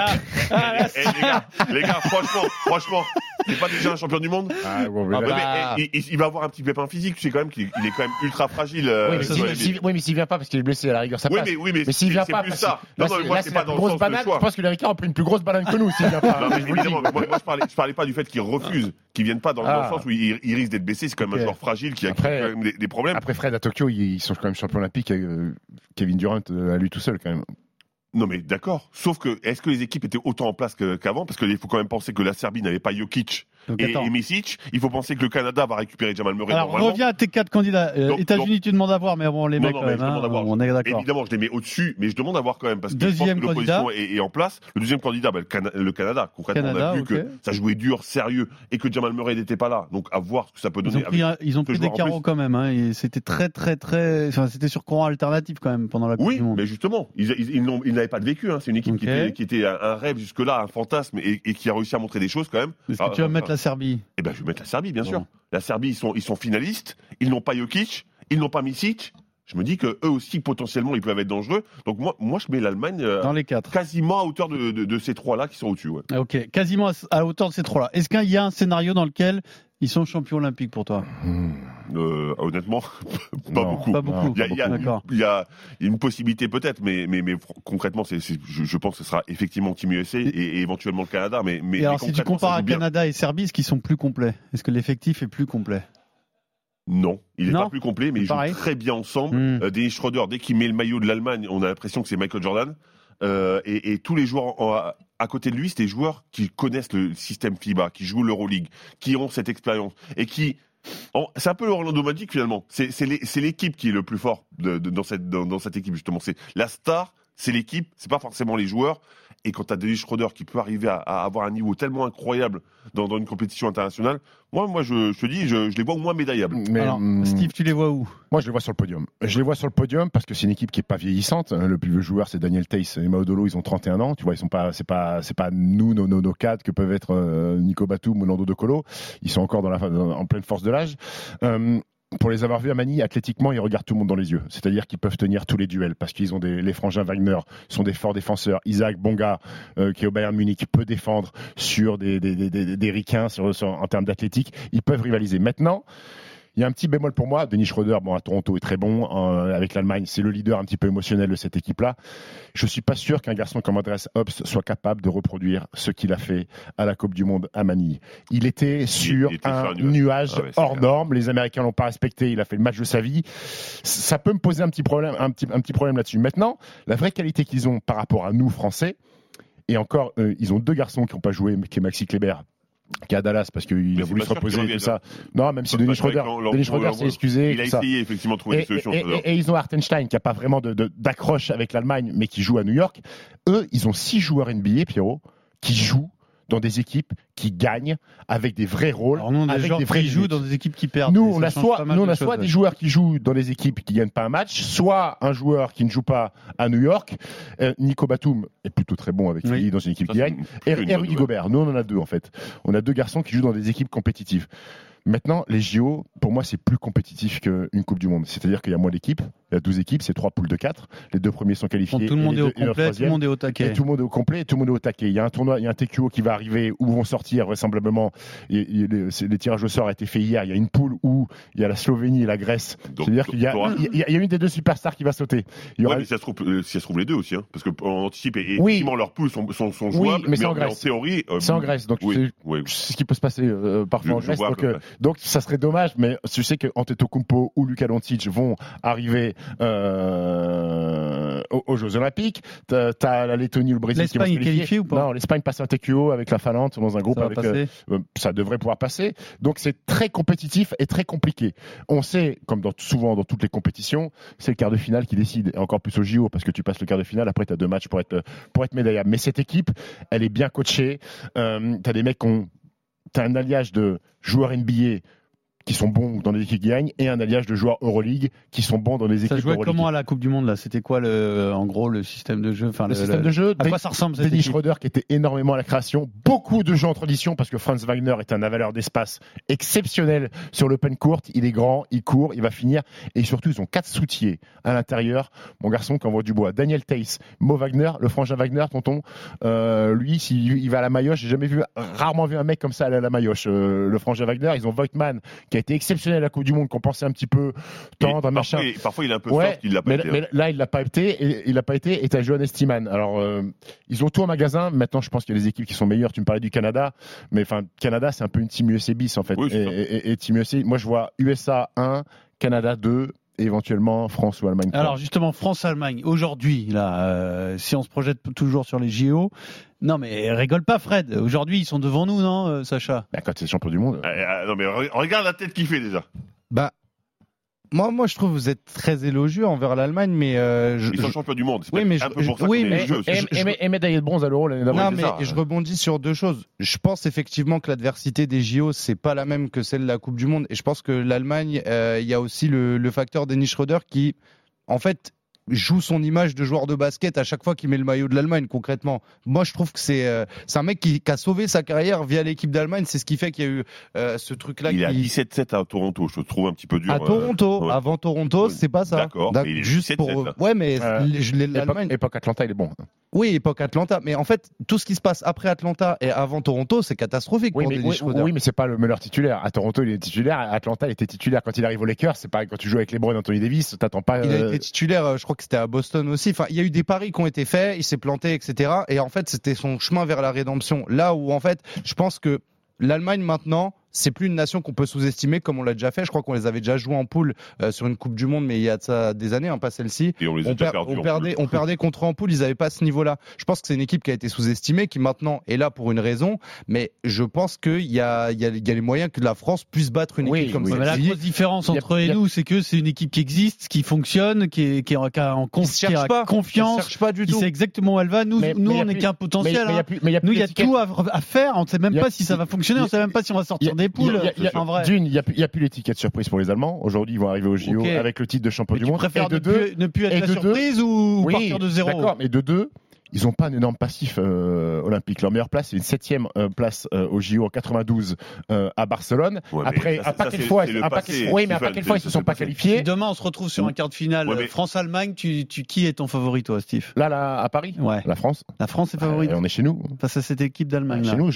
ah, là, *laughs* Eh, les, gars, les gars, franchement, franchement, c'est pas déjà un champion du monde Ah, bon, mais Ah là- bah. mais, eh, il, il va avoir un petit pépin physique, tu sais quand même qu'il il est quand même ultra fragile. euh, Oui, mais s'il- oui, mais s'il vient pas parce qu'il est blessé à la rigueur, ça Oui, passe. mais, oui, mais, Mais s'il vient c'est pas, plus parce ça. Non, là, non, mais c'est- moi, là, c'est c'est pas la dans le grosse sens banane. de Je choix. pense que les Ricains ont pris une plus grosse banane que nous s'il vient pas. Non, mais Je vous le dis. évidemment, moi, moi, je parlais, je parlais pas du fait qu'il refuse, qu'il vienne pas dans, dans Ah. le sens où il, il risque d'être blessé. C'est quand même Ok. un joueur fragile qui a, qui a Après- quand même des, des problèmes. Après Fred à Tokyo, ils ils sont quand même champions olympiques. euh, Kevin Durant euh, à lui tout seul quand même. Non, mais d'accord. Sauf que, est-ce que les équipes étaient autant en place qu'avant? Parce qu'il faut quand même penser que la Serbie n'avait pas Jokic Donc, et, et. Il faut penser que le Canada va récupérer Jamal Murray. Alors reviens à tes quatre candidats. Euh, États-Unis, tu demandes à voir, mais bon, on les Non, met non, quand même. demande hein, voir. on est d'accord. Évidemment, je les mets au-dessus, mais je demande à voir quand même parce que Deuxième je pense que l'opposition est, est en place. Le deuxième candidat, bah, le, Cana- le Canada. Concrètement, Canada, on a vu que ça jouait dur, sérieux, et que Jamal Murray n'était pas là. Donc, à voir ce que ça peut Ils ont donner. pris, avec- un- ils ont pris des carreaux quand même. Hein, c'était très, très, très. Enfin, c'était sur courant alternatif quand même pendant la Coupe Oui, du Monde. mais justement, ils, n'avaient pas de vécu. Hein. C'est une équipe qui était, qui était un, rêve jusque-là, un fantasme, et, et qui a réussi à montrer des choses quand même. Est-ce que Ah, tu vas ah, mettre ah. La Serbie Eh ben, je vais mettre la Serbie, bien sûr. La Serbie, ils sont, ils sont finalistes. Ils n'ont pas Jokic. Ils n'ont pas Misic. Je me dis que eux aussi, potentiellement, ils peuvent être dangereux. Donc, moi, moi je mets l'Allemagne euh, dans les quatre quasiment à hauteur de, de, de ces trois-là qui sont au-dessus. Ouais. Ah, Ok, quasiment à, hauteur de ces trois-là. Est-ce qu'il y a un scénario dans lequel ils sont champions olympiques pour toi? Euh, honnêtement, *laughs* pas Non. beaucoup. Pas beaucoup. Il y a, il y a- D'accord. il y a une possibilité peut-être, mais, mais, mais concrètement, c'est, je, je pense que ce sera effectivement Team USA et, et éventuellement le Canada. Mais, mais, Et alors, mais si tu compares à. Canada et Serbie, est-ce qu'ils sont plus complets? Est-ce que l'effectif est plus complet? Non, il n'est pas plus complet, mais ils jouent très bien ensemble. Hmm. Euh, Dennis Schroeder, dès qu'il met le maillot de l'Allemagne, on a l'impression que c'est Michael Jordan. Euh, et, et tous les joueurs en- à, à côté de lui, c'est des joueurs qui connaissent le système FIBA, qui jouent l'Euroleague, qui ont cette expérience et qui. C'est un peu le Orlando Magic finalement. C'est l'équipe qui est le plus fort de- de- dans, cette, dans, dans cette équipe justement. C'est la star, c'est l'équipe, c'est pas forcément les joueurs. Et quand tu as Dennis Schroeder qui peut arriver à, à avoir un niveau tellement incroyable dans, dans une compétition internationale, moi, moi je, je te dis, je, je les vois au moins médaillables. Mais, Alors, hum, Steve, tu les vois où? Moi, je les vois sur le podium. Je les vois sur le podium parce que c'est une équipe qui est pas vieillissante. hein. Le plus vieux joueur, c'est Daniel Tace et Maudolo. Ils ont 31 ans. Tu vois, ils sont pas, c'est pas, c'est pas nous, nos, nos, nos cadres que peuvent être euh, Nico Batum ou Nando De Colo. Ils sont encore dans la, dans- en pleine force de l'âge. Euh, pour les avoir vus à Manille, athlétiquement, ils regardent tout le monde dans les yeux. C'est-à-dire qu'ils peuvent tenir tous les duels parce qu'ils ont des, les frangins Wagner sont des forts défenseurs. Isaac Bonga, euh, qui est au Bayern Munich, peut défendre sur des, des, des, des, des en termes d'athlétique. Ils peuvent rivaliser. Maintenant, il y a un petit bémol pour moi. Denis Schroeder, bon, à Toronto, est très bon euh, avec l'Allemagne. C'est le leader un petit peu émotionnel de cette équipe-là. Je suis pas sûr qu'un garçon comme Andreas Hobbs soit capable de reproduire ce qu'il a fait à la Coupe du Monde à Manille. Il était sur il était un sur un nuage, nuage. Ah ouais, hors clair. norme. Les Américains l'ont pas respecté. Il a fait le match de sa vie. Ça peut me poser un petit problème, un petit, un petit problème là-dessus. Maintenant, la vraie qualité qu'ils ont par rapport à nous, Français, et encore, euh, ils ont deux garçons qui n'ont pas joué, qui est Maxi Kleber, qui est à Dallas parce qu'il a voulu se reposer et tout ça. Non, même si Denis Schroeder, Denis Schroeder s'est excusé. Il a essayé effectivement de trouver des solutions. et- ils ont Hartenstein qui a pas vraiment d'accroche avec l'Allemagne, mais qui joue à New York. Eux, ils ont six joueurs NBA, Pierrot, qui jouent dans des équipes qui gagnent avec des vrais rôles, Alors nous, on a avec des vrais qui jouent dans des équipes qui perdent. Nous, on a soit, nous, on de a soit choses, des ouais. joueurs qui jouent dans des équipes qui gagnent pas un match, soit un joueur qui ne joue pas à New York. Euh, Nico Batum est plutôt très bon avec. Philly dans une équipe Ça, qui gagne. Et, et Rudy. Gobert. Nous, on en a deux en fait. On a deux garçons qui jouent dans des équipes compétitives. Maintenant, les JO, pour moi, c'est plus compétitif qu'une Coupe du Monde. C'est-à-dire qu'il y a moins d'équipes, il y a 12 équipes, c'est trois poules de 4. Les deux premiers sont qualifiés. Tout le et monde est au deux- et complet, tout le monde est au Et taquet. tout le monde est au complet, et tout le monde est au taquet. Il y a un tournoi, il y a un TQO qui va arriver où vont sortir vraisemblablement. Et, et les, tirages au sort a été fait hier. Il y a une poule où il y a la Slovénie et la Grèce. Donc, C'est-à-dire qu'il y, a- y y une des deux superstars qui va sauter. Il y Ouais, mais ça se trouve, euh, si ça se trouve les deux aussi, hein, parce que on anticipe et, et Oui. effectivement leurs poules sont, sont, sont Oui, jouables, mais c'est en en, Grèce. théorie, euh, C'est en Grèce, donc oui, c'est- ce qui peut se passer euh, parfois Je- en Grèce. vois Donc, euh, donc ça serait dommage, mais je sais que Antetokounmpo ou Luka Doncic vont arriver euh, aux, aux Jeux Olympiques. T'as as la Lettonie ou le Brésil qui vont se qualifier. ou pas? Non, l'Espagne passe un TQO avec la Finlande dans un groupe Ça avec. euh, euh, ça devrait pouvoir passer. Donc c'est très compétitif et très compliqué. On sait, comme dans, souvent dans toutes les compétitions, c'est le quart de finale qui décide. Et encore plus au JO, parce que tu passes le quart de finale, après tu as deux matchs pour être, pour être médaillable. Mais cette équipe, elle est bien coachée. Euh, tu as des mecs qui ont. Tu un alliage de joueurs NBA qui sont bons dans des équipes qui gagnent et un alliage de joueurs Euroleague qui sont bons dans des Ça équipes jouait Euroleague. comment à la Coupe du Monde là? C'était quoi le, en gros le système de jeu? Enfin, le, système de jeu À quoi ça ressemble cette Dennis équipe? Schroeder qui était énormément à la création, beaucoup de jeux en transition parce que Franz Wagner est un avaleur d'espace exceptionnel sur l'open court. Il est grand, il court, il va finir et surtout ils ont quatre soutiers à l'intérieur. Mon garçon qui envoie du bois. Daniel Tace, Mo Wagner, le frangin Wagner, tonton. Euh, lui, s'il il va à la Mayoche, j'ai jamais vu, rarement vu un mec comme ça aller à la Mayoche. Euh, le frangin Wagner, ils ont Voigtman qui a été exceptionnel à la Coupe du Monde, qu'on pensait un petit peu tendre, Et machin. Parfois, il- parfois, il est un peu Ouais, soft, il l'a pas mais, été. hein. mais là, il l'a pas été. Et, il l'a pas été. Et t'as Johan Estiman. Alors, euh, ils ont tout en magasin. Maintenant, je pense qu'il y a des équipes qui sont meilleures. Tu me parlais du Canada, mais enfin, Canada, c'est un peu une team USA bis en fait. Oui, et, et- team USA, moi, je vois USA 1, Canada 2, et éventuellement France ou Allemagne 3. Alors justement, France-Allemagne, aujourd'hui, là, euh, si on se projette toujours sur les JO, non mais rigole pas Fred, aujourd'hui ils sont devant nous, non euh, Sacha? Bah, quand c'est champion du monde. Euh, euh, non, mais re- regarde la tête qu'il fait déjà. Bah, moi, moi, je trouve que vous êtes très élogieux envers l'Allemagne, mais euh, je, Ils sont je- champions du monde. C'est Oui, mais un je- peu pour je- ça oui, mais Et, médaillé de bronze à l'euro l'année d'avant. non, mais ça. je rebondis sur deux choses. Je pense effectivement que l'adversité des JO, c'est pas la même que celle de la Coupe du Monde. Et je pense que l'Allemagne, euh, il y a aussi le, le facteur Dennis Schroeder qui, en fait, joue son image de joueur de basket à chaque fois qu'il met le maillot de l'Allemagne concrètement. Moi je trouve que c'est euh, un mec qui, qui a sauvé sa carrière via l'équipe d'Allemagne, c'est ce qui fait qu'il y a eu euh, ce truc là Il qui est à 17-7 à Toronto, je trouve un petit peu dur. à euh, Toronto, ouais. avant Toronto, c'est pas ça. D'accord, juste 17-7, pour. Ouais, mais Euh, les- je- les- Époque, l'Allemagne époque Atlanta, il est bon. oui, époque Atlanta, mais en fait, tout ce qui se passe après Atlanta et avant Toronto, c'est catastrophique Oui, pour mais, oui, oui, mais c'est pas le meilleur titulaire. À Toronto, il est titulaire. À Atlanta, il était titulaire. Quand il arrive aux Lakers, c'est pareil. Quand tu joues avec LeBron et Anthony Davis, t'attends pas. Il a été titulaire, je crois que c'était à Boston aussi. Enfin, il y a eu des paris qui ont été faits, il s'est planté, etc. Et en fait, c'était son chemin vers la rédemption. Là où, en fait, je pense que l'Allemagne maintenant, c'est plus une nation qu'on peut sous-estimer comme on l'a déjà fait. Je crois qu'on les avait déjà joués en poule euh, sur une Coupe du Monde, mais il y a de ça des années, hein, pas celle-ci. Et on les a On, per- perdus. on perdait, on perdait contre en poule, ils n'avaient pas ce niveau-là. Je pense que c'est une équipe qui a été sous-estimée, qui maintenant est là pour une raison, mais je pense qu'il y a, il y, a, il y a les moyens que la France puisse battre une Oui, équipe comme oui. Ouais, mais la grosse différence a- entre eux et a- nous, c'est que c'est une équipe qui existe, qui fonctionne, qui est, qui est en, qui a en qui a pas, confiance, cherchent pas du qui tout. sait exactement où elle va. Nous, Mais- nous mais on n'est qu'un potentiel. mais il y a hein. plus- mais il y a plus Nous, il y a tout à, à faire. On ne sait même pas si ça va fonctionner. On ne sait même pas si on va sortir des poules. il y a- il y a- en vrai. D'une, il n'y a, plus- a plus l'étiquette surprise pour les Allemands. Aujourd'hui, ils vont arriver au JO avec le titre de champion Mais du tu monde. préfères Et de ne, deux, plus, ne plus être et la de deux- surprise ou oui, partir de zéro D'accord, mais de deux, ils ont pas un énorme passif euh, olympique. Leur meilleure place, c'est une septième euh, place euh, au JO en 92 euh, à Barcelone. Ouais, Après, ça, un paquet de fois, un paquet, oui, mais un Stephen, paquet de fois, ils se c'est sont pas. Si qualifiés. demain on se retrouve sur un quart de finale Ouais, mais- France-Allemagne, tu, tu, qui est ton favori toi, Steve? Là, là, à Paris, Ouais. la France, La France est favorite euh, on est chez nous. face à cette équipe d'Allemagne. Chez là, nous,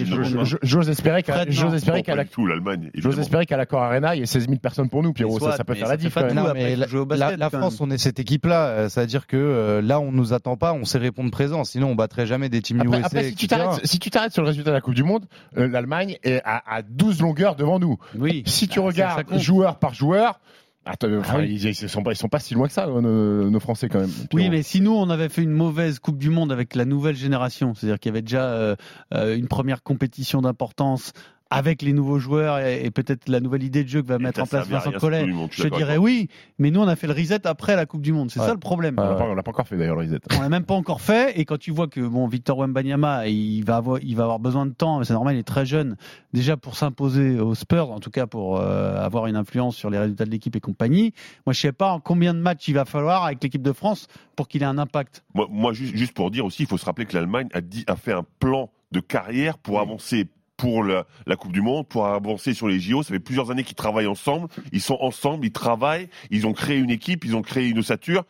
j'ose espérer qu'à espérer qu'à pas la du tout, l'Allemagne. J'ose évidemment. espérer qu'à l'accord Arena, il y ait 16 000 personnes pour nous, Pierrot. Ça, ça peut faire la fait diff. pas quand tout même. à Non, après, mais il faut jouer au la, France, on est cette équipe-là. euh, C'est-à-dire que là, on nous attend pas, on sait répondre présent. Sinon, on battrait jamais des teams Après, USA. après, si, tu t'arrêtes, si tu t'arrêtes sur le résultat de la Coupe du Monde, euh, l'Allemagne est à, à 12 longueurs devant nous. Oui. Si tu Ah, ça- ça regardes joueur par joueur, attends, enfin, oui. ils, ils sont pas, ils sont pas si loin que ça, euh, nos, nos Français quand même. Oui, mais si nous, on avait fait une mauvaise Coupe du Monde avec la nouvelle génération, c'est-à-dire qu'il y avait déjà euh, une première compétition d'importance avec les nouveaux joueurs et, et peut-être la nouvelle idée de jeu que va Et mettre en place Vincent Collet, je dirais oui, mais nous, on a fait le reset après la Coupe du Monde. C'est Ouais. ça le problème. on l'a pas, on l'a pas encore fait d'ailleurs, le reset. On l'a même pas encore fait et quand tu vois que bon Victor Wembanyama il va avoir il va avoir besoin de temps c'est normal il est très jeune déjà pour s'imposer aux Spurs en tout cas pour euh, avoir une influence sur les résultats de l'équipe et compagnie moi je sais pas en combien de matchs il va falloir avec l'équipe de France pour qu'il ait un impact Moi, moi, juste, juste pour dire aussi, il faut se rappeler que l'Allemagne a, dit, a fait un plan de carrière pour avancer pour la, la Coupe du Monde, pour avancer sur les JO. Ça fait plusieurs années qu'ils travaillent ensemble. Ils sont ensemble, ils travaillent, ils ont créé une équipe, ils ont créé une ossature.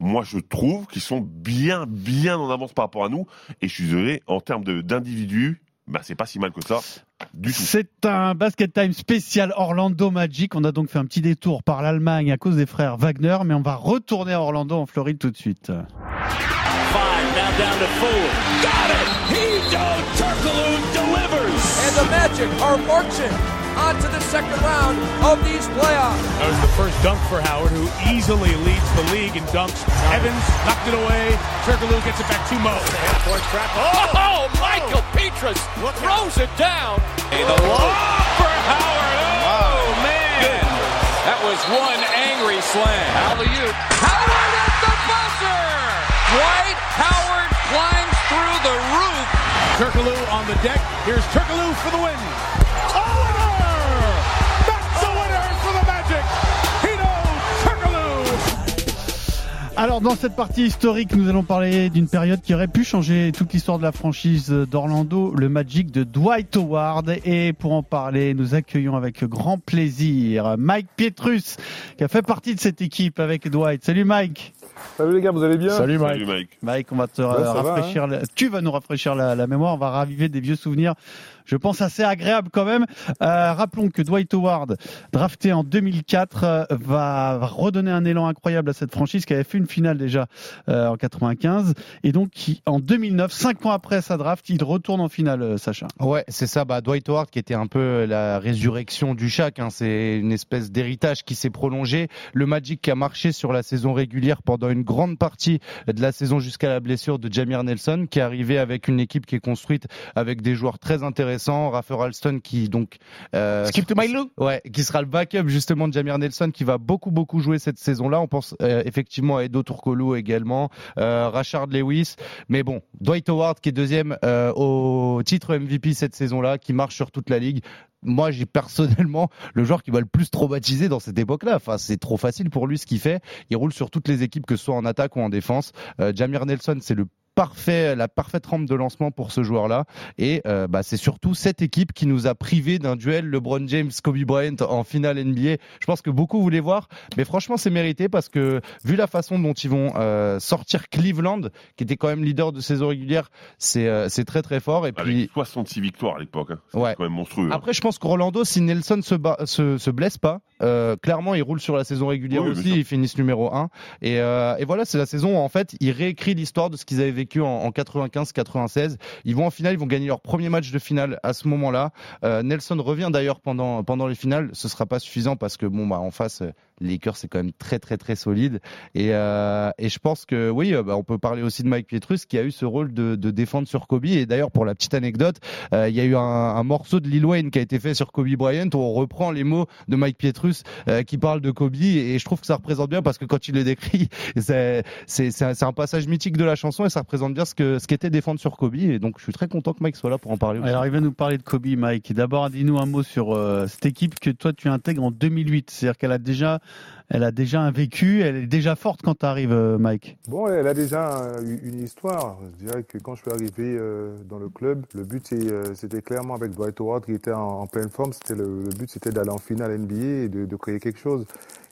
Moi, je trouve qu'ils sont bien, bien en avance par rapport à nous. Et je suis désolé, en termes de- d'individus, bah, c'est pas si mal que ça, du tout. c'est un basket time spécial Orlando Magic on a donc fait un petit détour par l'Allemagne à cause des frères Wagner mais on va retourner à Orlando en Floride tout de suite Five the Magic are marching on to the second round of these playoffs. That was the first dunk for Howard, who easily leads the league in dunks. Evans knocked it away. Turkaloo gets it back to Mo. Oh, oh, Michael Petrus throws it down. And the lob oh, for Howard. Oh, man. That was one angry slam. Alley-oop. Howard at the buzzer. Dwight Howard climbs through the roof. Turkaloo on the deck. Here's Turkaloo for the win. A winner! Winner Magic. Turkaloo. Alors dans cette partie historique, nous allons parler d'une période qui aurait pu changer toute l'histoire de la franchise d'Orlando, le Magic de Dwight Howard. Et pour en parler, nous accueillons avec grand plaisir Mike Pietrus, qui a fait partie de cette équipe avec Dwight. Salut Mike. Salut les gars, vous allez bien Salut Mike. Salut, Mike. Mike, on va te Ouais, ça va, rafraîchir, la- tu vas nous rafraîchir la, la mémoire, on va raviver des vieux souvenirs. Je pense assez agréable quand même. Euh, rappelons que Dwight Howard, drafté en 2004, euh, va redonner un élan incroyable à cette franchise qui avait fait une finale déjà euh, en 95 et donc qui, en 2009, cinq ans après sa draft, il retourne en finale, Sacha. Ouais, c'est ça. Bah, Dwight Howard qui était un peu la résurrection du Shaq. Hein, c'est une espèce d'héritage qui s'est prolongé. Le Magic qui a marché sur la saison régulière pendant une grande partie de la saison jusqu'à la blessure de Jamir Nelson, qui est arrivé avec une équipe qui est construite avec des joueurs très intéressants. Raffer Alston qui donc euh, Skip to my. Ouais, qui sera le backup justement de Jamir Nelson qui va beaucoup beaucoup jouer cette saison-là. On pense euh, effectivement à Edo Turkoglu également, euh, Rashard Lewis, mais bon, Dwight Howard qui est deuxième euh, au titre MVP cette saison-là, qui marche sur toute la ligue. Moi, j'ai personnellement *laughs* le joueur qui va le plus traumatiser dans cette époque-là. Enfin, c'est trop facile pour lui ce qu'il fait. Il roule sur toutes les équipes, que ce soit en attaque ou en défense. Jamir Nelson, c'est le parfait, la parfaite rampe de lancement pour ce joueur-là. Et euh, bah, c'est surtout cette équipe qui nous a privé d'un duel LeBron James, Kobe Bryant en finale NBA. Je pense que beaucoup voulaient voir, mais franchement c'est mérité parce que vu la façon dont ils vont euh, sortir Cleveland, qui était quand même leader de saison régulière, c'est euh, c'est très très fort. Et puis Avec 66 victoires à l'époque. Hein. C'était Ouais. quand même monstrueux. hein. après, je pense qu'Orlando, si Nelson se, se, se blesse pas, clairement, il roule sur la saison régulière Oui, aussi. Ils finissent numéro 1. Et, et voilà, c'est la saison où, en fait, il réécrit l'histoire de ce qu'ils avaient vécu en, en 95-96. Ils vont en finale, ils vont gagner leur premier match de finale à ce moment-là. Euh, Nelson revient d'ailleurs pendant, pendant les finales. Ce sera pas suffisant parce que, bon, bah, en face, euh, les Lakers, c'est quand même très, très, très solide. Et, euh, et je pense que, oui, bah, on peut parler aussi de Mike Pietrus qui a eu ce rôle de, défendre sur Kobe. Et d'ailleurs, pour la petite anecdote, il y a eu un, morceau de Lil Wayne qui a été fait sur Kobe Bryant où on reprend les mots de Mike Pietrus qui parle de Kobe et je trouve que ça représente bien parce que quand il le décrit, *laughs* c'est un passage mythique de la chanson et ça représente bien ce que ce qu'était défendre sur Kobe et donc je suis très content que Mike soit là pour en parler aussi. Alors il va nous parler de Kobe, Mike. D'abord, dis-nous un mot sur euh, cette équipe que toi tu intègres en 2008. C'est-à-dire qu'elle a déjà elle a déjà un vécu, elle est déjà forte quand tu arrives, euh, Mike. Bon, elle a déjà une histoire. Je dirais que quand je suis arrivé euh, dans le club, le but euh, c'était clairement avec Dwight Howard qui était en, pleine forme. C'était le, but, c'était d'aller en finale NBA et de, créer quelque chose.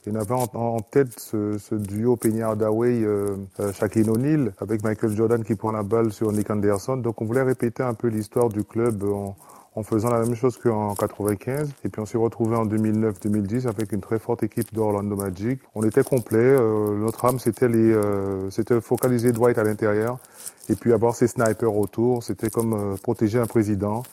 Il y en avait en, tête ce, duo Peña Hardaway, euh, Shaquille O'Neal, avec Michael Jordan qui prend la balle sur Nick Anderson. Donc on voulait répéter un peu l'histoire du club en faisant la même chose qu'en 95. Et puis on s'est retrouvé en 2009-2010 avec une très forte équipe d'Orlando Magic. On était complet. Euh, notre âme, c'était les, euh, c'était focaliser Dwight à l'intérieur et puis avoir ses snipers autour. C'était comme euh, protéger un président.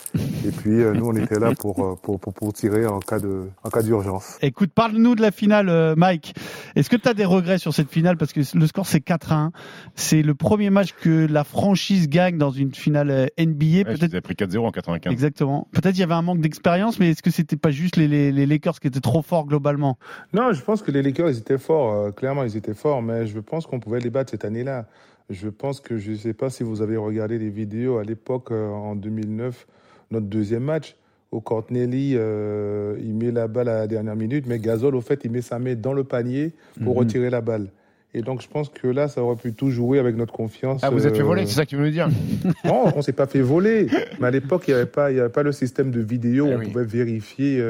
Et puis euh, nous, on était là pour, euh, pour, pour, pour, tirer en cas de en cas d'urgence. Écoute, parle-nous de la finale, Mike. Est-ce que tu as des regrets sur cette finale? Parce que le score c'est 4-1. C'est le premier match que la franchise gagne dans une finale NBA. Ouais, Peut-être pris 4-0 en 95. Exactement. Peut-être il y avait un manque d'expérience, mais est-ce que c'était pas juste les, les, les, Lakers qui étaient trop forts globalement? Non, je pense que les Lakers ils étaient forts. clairement, ils étaient forts, mais je pense qu'on pouvait les battre cette année-là. Je pense que je ne sais pas si vous avez regardé les vidéos à l'époque, euh, en 2009, notre deuxième match, où Cortnelli, euh, il met la balle à la dernière minute, mais Gasol, au fait, il met sa main dans le panier pour mhm. retirer la balle. Et donc, je pense que là, ça aurait pu tout jouer avec notre confiance. Ah, vous êtes fait voler, euh, c'est ça que tu veux dire *laughs* Non, on s'est pas fait voler. Mais à l'époque, il n'y avait, pas, avait pas le système de vidéo où eh on pouvait vérifier,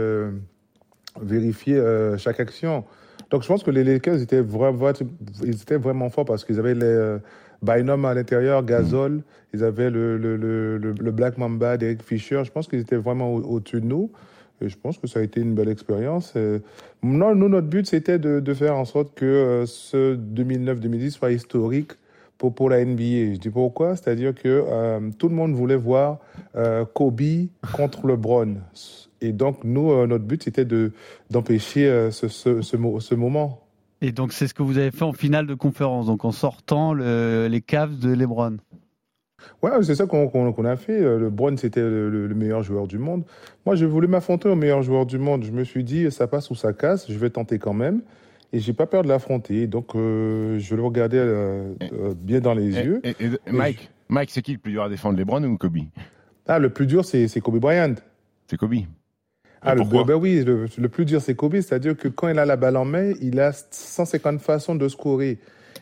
vérifier chaque action. Donc, je pense que les Lakers étaient vraiment, ils étaient vraiment forts parce qu'ils avaient les Bynum à l'intérieur, Gasol, ils avaient le, le, le, Black Mamba d'Eric Fisher. Je pense qu'ils étaient vraiment au-dessus de nous. Et je pense que ça a été une belle expérience. Non, nous, notre but, c'était de, de, faire en sorte que euh, ce 2009-2010 soit historique pour, pour la NBA. Je dis pourquoi? C'est-à-dire que euh, tout le monde voulait voir euh, Kobe contre LeBron. Et donc, nous, notre but, c'était d'empêcher ce, ce, ce, ce moment. Et donc c'est ce que vous avez fait en finale de conférence, donc en sortant le, les caves de LeBron. Ouais, c'est ça qu'on a fait. LeBron, c'était le, meilleur joueur du monde. Moi, je voulais m'affronter au meilleur joueur du monde. Je me suis dit, ça passe ou ça casse, je vais tenter quand même. Et j'ai pas peur de l'affronter. Donc, euh, je le regarder euh, euh, bien dans les yeux. Et, Mike, Mike c'est qui le plus dur à défendre, LeBron ou Kobe? Ah, le plus dur, c'est Kobe Bryant. C'est Kobe. Ah, le, ben oui, le, plus dur, c'est Kobe. C'est-à-dire que quand il a la balle en main, il a 150 façons de scorer.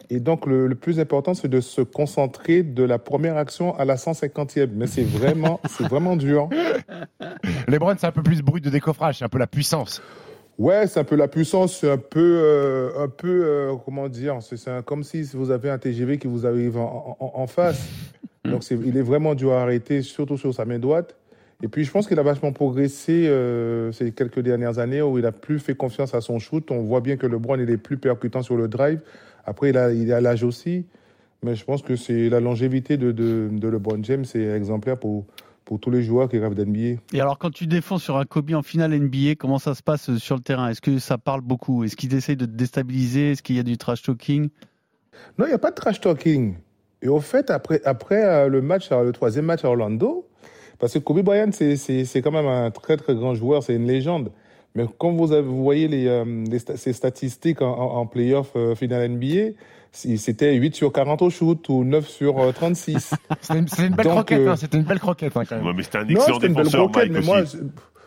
Et donc, le, plus important, c'est de se concentrer de la première action à la 150e. Mais c'est vraiment, *laughs* c'est vraiment dur. LeBron, c'est un peu plus bruit de décoffrage, c'est un peu la puissance. Ouais, c'est un peu la puissance, c'est un peu, euh, un peu, euh, comment dire, c'est comme si vous avez un TGV qui vous arrive en, en face. *laughs* Donc, il est vraiment dur à arrêter, surtout sur sa main droite. Et puis, je pense qu'il a vachement progressé euh, ces quelques dernières années où il a plus fait confiance à son shoot. On voit bien que LeBron, il est plus percutant sur le drive. Après, il a, il a l'âge aussi. Mais je pense que c'est la longévité de, de, de LeBron James, c'est exemplaire pour, pour tous les joueurs qui rêvent d'NBA. Et alors, quand tu défends sur un Kobe en finale NBA, comment ça se passe sur le terrain? Est-ce que ça parle beaucoup? Est-ce qu'il essaye de te déstabiliser? Est-ce qu'il y a du trash talking? Non, il n'y a pas de trash talking. Et au fait, après, après euh, le match, le troisième match à Orlando, parce que Kobe Bryant, c'est quand même un très très grand joueur, c'est une légende. Mais quand vous, avez, vous voyez les, euh, ces statistiques en, en, playoff euh, finale NBA, c'était 8 sur 40 au shoot ou 9 sur 36. Euh, c'était une, belle croquette, hein, c'était une belle croquette. Hein, quand même. mais c'était un excellent défenseur, Mike, mais moi,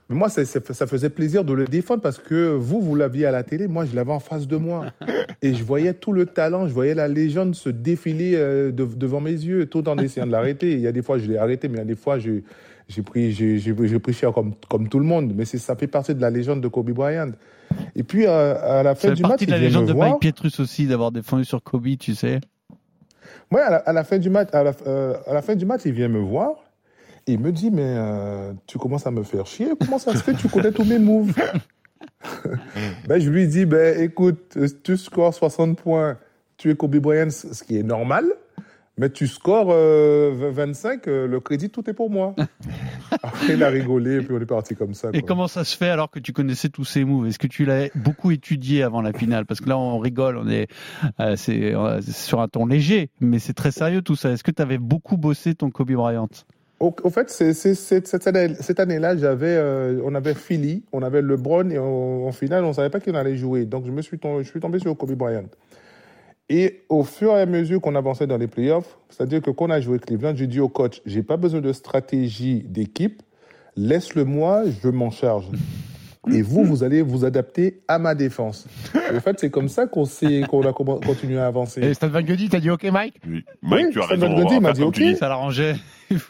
mais moi, ça, ça, faisait plaisir de le défendre parce que vous, vous l'aviez à la télé, moi, je l'avais en face de moi. *laughs* Et je voyais tout le talent, je voyais la légende se défiler euh, devant mes yeux, tout en essayant de l'arrêter. Il y a des fois, je l'ai arrêté, mais il y a des fois, j'ai pris, j'ai pris cher comme, comme tout le monde. Mais ça fait partie de la légende de Kobe Bryant. Et puis, euh, à la fin du match, de la légende de Mike Pietrus aussi, d'avoir défendu sur Kobe, tu sais. Ouais, à la, fin du match, à la, euh, à la fin du match, il vient me voir il me dit, mais euh, tu commences à me faire chier. Comment ça se fait Tu connais tous mes moves? *laughs* ben, je lui dis, ben, écoute, tu scores 60 points, tu es Kobe Bryant, ce qui est normal. Mais tu scores 25, euh, euh, le crédit, tout est pour moi. *laughs* Après, il a rigolé, et puis on est parti comme ça. Et comment ça se fait alors que tu connaissais tous ces moves? Est-ce que tu l'as beaucoup étudié avant la finale? Parce que là, on rigole, on est, c'est sur un ton léger, mais c'est très sérieux tout ça. Est-ce que tu avais beaucoup bossé ton Kobe Bryant? Au, fait, cette année-là, euh, on avait Philly, on avait LeBron, et en, finale, on savait pas qui allait jouer. Donc, je me suis tombé, sur Kobe Bryant. Et au fur et à mesure qu'on avançait dans les playoffs, c'est-à-dire que quand on a joué Cleveland, j'ai dit au coach, j'ai pas besoin de stratégie d'équipe, laisse-le moi, je m'en charge. Et vous, vous allez vous adapter à ma défense. Et *laughs* en fait, c'est comme ça qu'on s'est, qu'on a continué à avancer. Et Stan Van Gundy, t'as dit OK, Mike Oui. Mike, Oui, tu as Stan raison. Van Gundy *laughs* m'a dit OK. Ça l'arrangeait.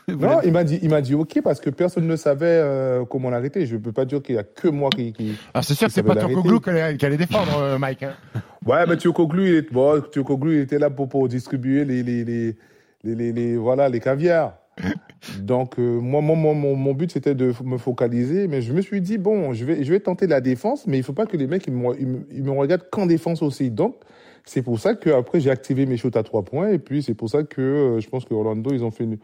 Non, il m'a dit, il m'a dit OK parce que personne ne savait euh, comment l'arrêter. Je peux pas dire qu'il y a que moi qui. qui... Ah, c'est sûr que c'est pas. Turkoglu qui allait, défendre, euh, Mike. hein. Ouais, mais Thiokoglu, il est bon. Thiokoglu, il était là pour, pour distribuer les les, les, les, les- les- voilà les caviars. *laughs* Donc euh, moi, mon, mon, mon, but c'était de me focaliser, mais je me suis dit bon, je vais je vais tenter la défense, mais il faut pas que les mecs ils me, ils me, ils me regardent qu'en défense aussi. Donc c'est pour ça que après j'ai activé mes shoots à trois points et puis c'est pour ça que euh, je pense que Orlando ils ont fait une,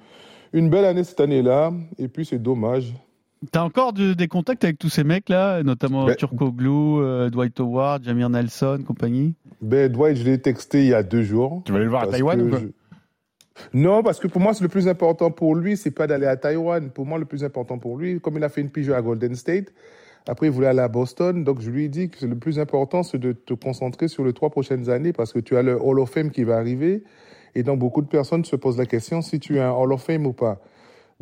une belle année cette année-là et puis c'est dommage. T'as encore de- des contacts avec tous ces mecs-là, notamment Ben- Turkoglu, euh, Dwight Howard, Jamir Nelson, compagnie? Ben Dwight, je l'ai texté il y a deux jours. Tu vas aller le voir à Taïwan ou quoi? je- Non, parce que pour moi, c'est le plus important pour lui, c'est pas d'aller à Taïwan. Pour moi, le plus important pour lui, comme il a fait une pige à Golden State, après il voulait aller à Boston, donc je lui ai dit que le plus important, c'est de te concentrer sur les trois prochaines années, parce que tu as le Hall of Fame qui va arriver, et donc beaucoup de personnes se posent la question si tu es un Hall of Fame ou pas.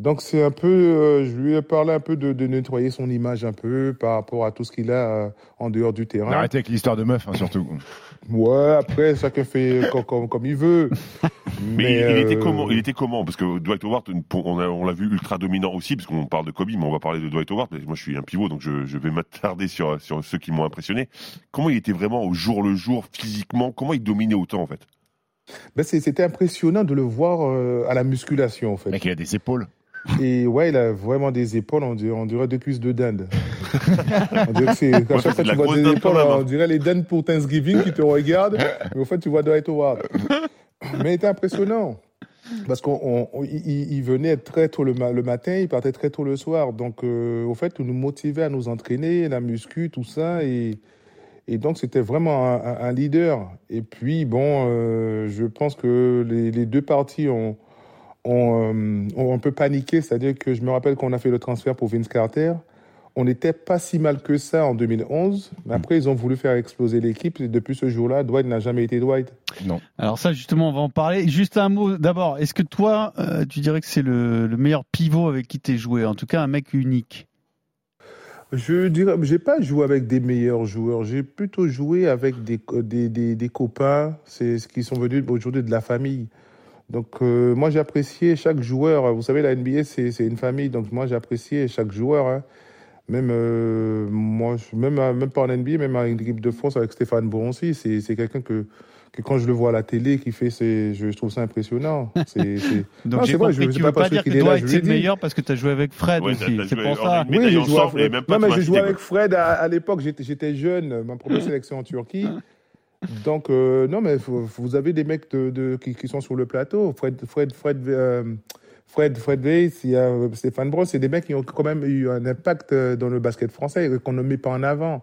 Donc c'est un peu, euh, je lui ai parlé un peu de, de nettoyer son image un peu par rapport à tout ce qu'il a euh, en dehors du terrain. Arrêtez avec l'histoire de meuf, hein, surtout. *laughs* Ouais, après chacun fait comme, comme, comme il veut. *laughs* Mais, il, il était euh, comment Il était comment? Parce que Dwight Howard, on l'a vu ultra dominant aussi, parce qu'on parle de Kobe, mais on va parler de Dwight Howard. Moi, je suis un pivot, donc je, je vais m'attarder sur, sur ceux qui m'ont impressionné. Comment il était vraiment au jour le jour, physiquement? Comment il dominait autant, en fait? Ben, c'était impressionnant de le voir euh, à la musculation, en fait. Mec, il a des épaules. Et ouais, il a vraiment des épaules, on dirait, on dirait des cuisses de dinde. on dirait que c'est, chaque fois tu vois des épaules, même, hein. on dirait les dindes pour Thanksgiving qui te regardent, mais au fait, tu vois Dwight Howard. Mais il était impressionnant. Parce qu'on on- on- il, il venait très tôt le, ma- le matin, il partait très tôt le soir. Donc, euh, au fait, il nous motivait à nous entraîner, la muscu, tout ça. Et, et donc, c'était vraiment un, un- un leader. Et puis, bon, euh, je pense que les, les deux parties ont, ont, euh, ont un peu paniqué. C'est-à-dire que je me rappelle qu'on a fait le transfert pour Vince Carter. On n'était pas si mal que ça en 2011. Mais après, ils ont voulu faire exploser l'équipe. Et depuis ce jour-là, Dwight n'a jamais été Dwight. Non. Alors ça, justement, on va en parler. Juste un mot d'abord. Est-ce que toi, euh, tu dirais que c'est le, le meilleur pivot avec qui t'es joué? En tout cas, un mec unique. Je dirais, j'ai pas joué avec des meilleurs joueurs. J'ai plutôt joué avec des, co- des, des, des copains, c'est ce qui sont venus aujourd'hui de la famille. Donc euh, moi j'ai apprécié chaque joueur. Vous savez la NBA c'est c'est une famille, donc moi j'ai apprécié chaque joueur. hein. Même euh, moi, même à- même pas en NBA, même à une équipe de France avec Stéphane Broncy, c'est c'est quelqu'un que que quand je le vois à la télé, qui fait, c'est, je, je trouve ça impressionnant. C'est. *laughs* Donc j'ai vrai, je- tu veux pas parce dire que qu'il le dit. meilleur parce que tu as joué avec Fred Ouais, aussi. C'est pour ça. Oui, j'ai joué, pas avec Fred à, à l'époque, j'étais jeune, ma première sélection en Turquie. *laughs* Donc, euh, non, mais vous avez des mecs de, de- qui, qui sont sur le plateau. Fred, Fred, Fred, euh, Fred, Fred Weiss, il y a euh, Stéphane Bros, c'est des mecs qui ont quand même eu un impact dans le basket français et qu'on ne met pas en avant.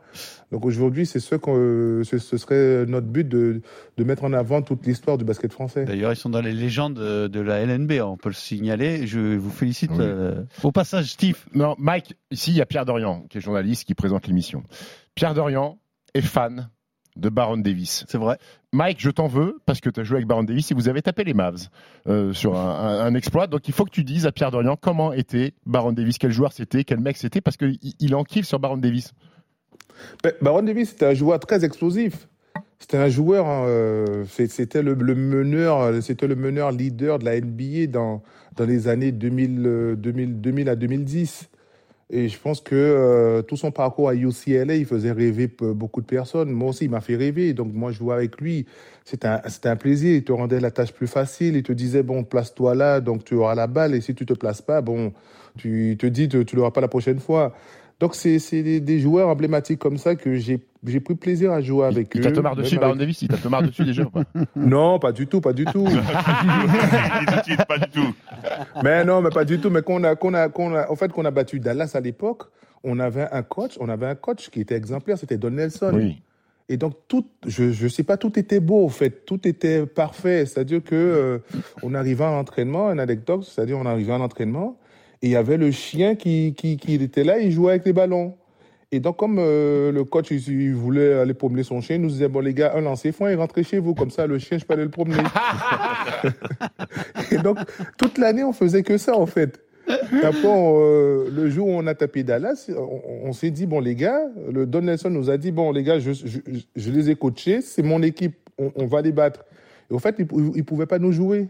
Donc aujourd'hui, c'est ce, qu'on, ce, ce serait notre but de, de mettre en avant toute l'histoire du basket français. D'ailleurs, ils sont dans les légendes de, de la LNB, on peut le signaler. Je vous félicite. Oui. euh, Au passage, Steve. Non, Mike, ici, il y a Pierre Dorian, qui est journaliste, qui présente l'émission. Pierre Dorian est fan de Baron Davis. C'est vrai. Mike, je t'en veux parce que tu as joué avec Baron Davis et vous avez tapé les Mavs euh, sur un, un- un exploit. Donc il faut que tu dises à Pierre Dorian comment était Baron Davis, quel joueur c'était, quel mec c'était, parce qu'il il en kiffe sur Baron Davis. Ben, Baron Davis, c'était un joueur très explosif. C'était un joueur, hein, euh, c'était le, le meneur, euh, c'était le meneur leader de la NBA dans, dans les années 2000, euh, 2000, 2000 à 2010. Et je pense que euh, tout son parcours à UCLA, il faisait rêver beaucoup de personnes. Moi aussi, il m'a fait rêver. Donc moi, je jouais avec lui. C'était un, un plaisir. Il te rendait la tâche plus facile. Il te disait, bon, place-toi là, donc tu auras la balle. Et si tu te places pas, bon, tu te dis, tu, tu l'auras pas la prochaine fois. Donc c'est c'est des, des joueurs emblématiques comme ça que j'ai j'ai pris plaisir à jouer avec Il eux. t'a te marre dessus, Baron Davis Il t'a te marre dessus déjà *laughs* Non, pas du tout, pas du tout. *laughs* pas du tout. Mais non, mais pas du tout. Mais qu'on a, qu'on a, qu'on a, en fait, qu'on a battu Dallas à l'époque, on avait un coach, on avait un coach qui était exemplaire, c'était Don Nelson. Oui. Et donc tout, je, je sais pas, tout était beau, en fait, tout était parfait. C'est-à-dire que euh, on arrivait à l'entraînement, une anecdote, c'est-à-dire on arrivait à l'entraînement et il y avait le chien qui, qui, qui était là, il jouait avec les ballons. Et donc, comme euh, le coach, il, il voulait aller promener son chien, il nous disait, bon, les gars, un lancer franc et rentrez chez vous. Comme ça, le chien, je peux aller le promener. *laughs* et donc, toute l'année, on faisait que ça, en fait. Après, euh, le jour où on a tapé Dallas, on, on s'est dit, bon, les gars, le Don Nelson nous a dit, bon, les gars, je, je, je les ai coachés, c'est mon équipe, on, on, va les battre. Et au fait, ils ne pouvaient pas nous jouer.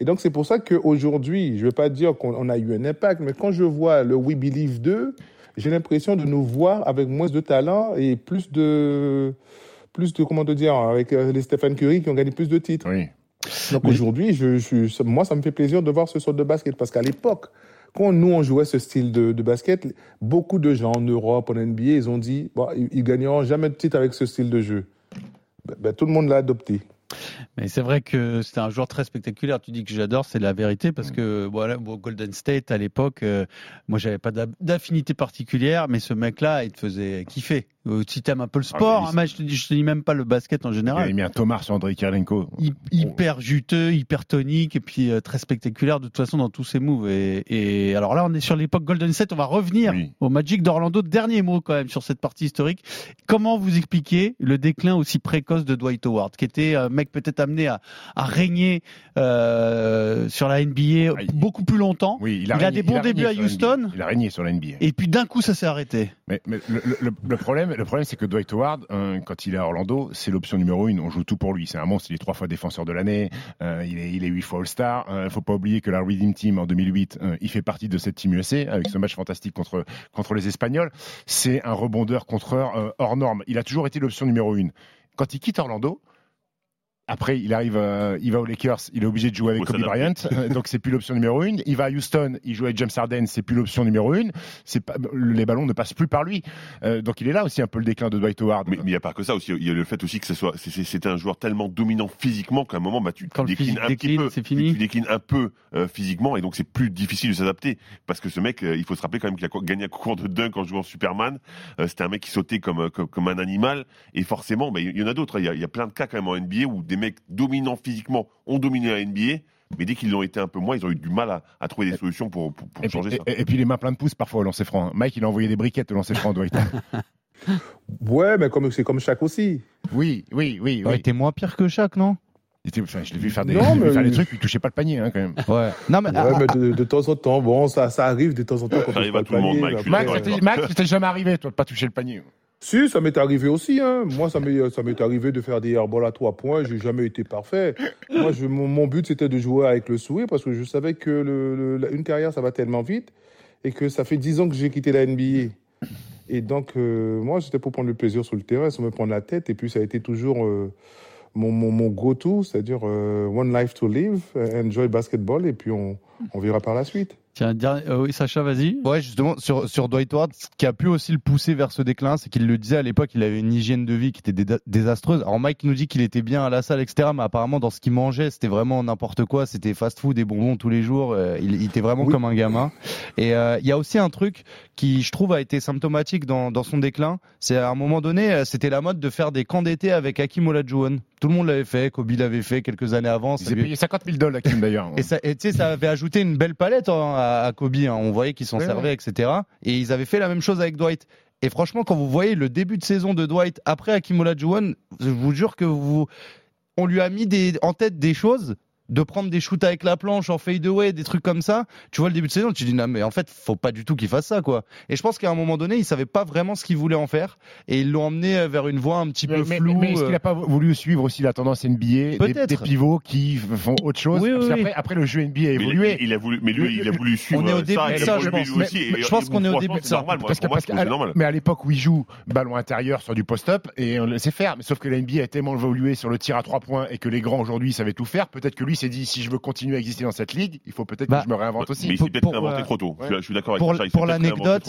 Et donc, c'est pour ça qu'aujourd'hui, je ne vais pas dire qu'on a eu un impact, mais quand je vois le We Believe 2, j'ai l'impression de nous voir avec moins de talent et plus de, plus de comment te dire, avec euh, les Stephen Curry qui ont gagné plus de titres. Oui. Donc aujourd'hui, je, je, moi, ça me fait plaisir de voir ce sort de basket parce qu'à l'époque, quand nous on jouait ce style de, de, basket, beaucoup de gens en Europe, en NBA, ils ont dit, bon, ils, ils gagneront jamais de titre avec ce style de jeu. Ben, ben, tout le monde l'a adopté. Mais c'est vrai que c'était un joueur très spectaculaire. Tu dis que j'adore, c'est la vérité parce que voilà, Golden State à l'époque, euh, moi j'avais pas d'affinité particulière, mais ce mec-là, il te faisait kiffer. Euh, si t'aimes un peu le sport, ah, hein, je, te dis, je te dis même pas le basket en général. Il a mis un Thomas sur André Kirilenko. hyper juteux, hyper tonique et puis euh, très spectaculaire de toute façon dans tous ses moves. Et, et alors là, on est sur l'époque Golden State. On va revenir oui. au Magic d'Orlando. Dernier mot quand même sur cette partie historique. Comment vous expliquez le déclin aussi précoce de Dwight Howard, qui était un mec peut-être amené à, à régner euh, sur la NBA ah, beaucoup plus longtemps? Oui, il a, il a des bons débuts à Houston. Il a régné sur la NBA. Et puis d'un coup, ça s'est arrêté. Mais, mais le, le, le, problème, le problème, c'est que Dwight Howard, hein, quand il est à Orlando, c'est l'option numéro une. On joue tout pour lui. C'est un monstre. Il est trois fois défenseur de l'année. Euh, il est, il est huit fois All-Star. Il euh, faut pas oublier que la Redeem Team en 2008, euh, il fait partie de cette Team USA avec ce match fantastique contre contre les Espagnols. C'est un rebondeur contreur euh, hors norme. Il a toujours été l'option numéro une. Quand il quitte Orlando, après, il arrive, euh, il va aux Lakers, il est obligé de jouer avec Kobe Bryant, donc c'est plus l'option numéro une. Il va à Houston, il joue avec James Harden, c'est plus l'option numéro une. C'est pas, les ballons ne passent plus par lui. Euh, donc il est là aussi un peu le déclin de Dwight Howard. Mais il n'y a pas que ça aussi. Il y a le fait aussi que ce soit, c'était un joueur tellement dominant physiquement qu'à un moment, bah, tu, tu déclines un décline, petit peu, fini. tu déclines un peu euh, physiquement et donc c'est plus difficile de s'adapter parce que ce mec, euh, il faut se rappeler quand même qu'il a gagné un concours de dunk en jouant Superman. Euh, c'était un mec qui sautait comme, comme, comme un animal et forcément, bah, il y en a d'autres. Il y a, il y a plein de cas quand même en NBA où des mecs dominants physiquement ont dominé la NBA. Mais dès qu'ils l'ont été un peu moins, ils ont eu du mal à, à trouver des solutions pour, pour, pour et changer puis, ça. Et, et, puis les mains pleines de pouces parfois au lancer franc. Mike, il a envoyé des briquettes au lancer franc, Dwight. *laughs* ouais, mais comme c'est comme chaque aussi. Oui, oui, oui. oui. était moins pire que chaque, non? Enfin, je l'ai vu faire des, non, mais... faire des trucs, il touchait pas le panier hein, quand même. Ouais. Non mais, ouais, mais de, de, temps en temps, bon, ça, ça arrive de temps en temps quand ça arrive à tout le monde, Mike. Max, c'était jamais arrivé, toi, de pas toucher le panier. Si, ça m'est arrivé aussi. Hein. Moi, ça m'est, arrivé de faire des airballs à trois points. J'ai jamais été parfait. Moi, mon, but, c'était de jouer avec le souhait parce que je savais que une carrière, ça va tellement vite et que ça fait dix ans que j'ai quitté la NBA. Et donc, euh, moi, c'était pour prendre le plaisir sur le terrain, sans me prendre la tête. Et puis, ça a été toujours euh, mon, mon, go-to, c'est-à-dire euh, one life to live, enjoy basketball, et puis on verra par la suite. Tiens, euh, oui, Sacha, vas-y. Ouais, justement, sur, sur Dwight Howard, ce qui a pu aussi le pousser vers ce déclin, c'est qu'il le disait à l'époque, il avait une hygiène de vie qui était dé désastreuse. Alors Mike nous dit qu'il était bien à la salle, etc., mais apparemment, dans ce qu'il mangeait, c'était vraiment n'importe quoi. C'était fast-food et bonbons tous les jours. Euh, il, il, était vraiment oui. comme un gamin. Et euh, il y a aussi un truc qui, je trouve, a été symptomatique dans, dans son déclin. C'est à un moment donné, euh, c'était la mode de faire des camps d'été avec Hakim Olajuwon. Tout le monde l'avait fait, Kobe l'avait fait quelques années avant. Il s'est payé 50 000 dollars, Hakim, d'ailleurs. et tu sais, ça avait ajouté une belle palette hein, à, à Kobe. Hein. On voyait qu'ils s'en oui, servaient, oui. etc. Et ils avaient fait la même chose avec Dwight. Et franchement, quand vous voyez le début de saison de Dwight après Hakim Olajuwon, je vous jure que vous, on lui a mis des, en tête des choses de prendre des shoots avec la planche en fade away, des trucs comme ça. Tu vois le début de saison, tu dis non mais en fait faut pas du tout qu'il fasse ça quoi. Et je pense qu'à un moment donné, il savait pas vraiment ce qu'il voulait en faire et ils l'ont emmené vers une voie un petit mais, peu mais, floue. Mais, est-ce qu'il a pas voulu suivre aussi la tendance NBA, des, des, pivots qui font autre chose? Oui, oui, Parce oui. Après, après, le jeu NBA a évolué. Il, il, a voulu, mais lui, il a voulu suivre on est au début ça. De ça je pense. Je pense qu'on est au début de ça. Normal, moi, parce que, moi, parce que, normal. Mais à l'époque où il joue ballon intérieur sur du post-up et on le sait faire. Mais sauf que la NBA a tellement évolué sur le tir à trois points et que les grands aujourd'hui savaient tout faire. Peut-être que lui s'est dit si je veux continuer à exister dans cette ligue, il faut peut-être bah, que je me réinvente aussi. Mais il s'est peut-être réinventé trop tôt. Je suis d'accord avec ça. Pour l'anecdote,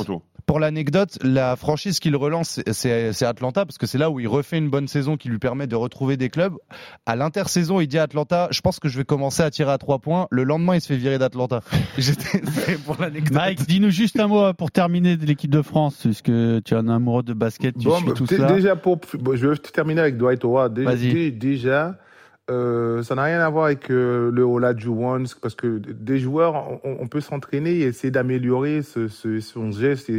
pour l'anecdote, la franchise qu'il relance, c'est Atlanta parce que c'est là où il refait une bonne saison qui lui permet de retrouver des clubs. À l'intersaison, il dit à Atlanta, je pense que je vais commencer à tirer à trois points. Le lendemain, il se fait virer d'Atlanta. *laughs* pour l'anecdote. Mike, dis-nous juste un mot pour terminer de l'équipe de France, puisque tu es un amoureux de basket, tu bon, suis tout ça. Déjà, pour, je vais terminer avec Dwight Howard. Déjà, déjà euh, ça n'a rien à voir avec euh, le Olajuwon, parce que des joueurs, on, peut s'entraîner et essayer d'améliorer son geste.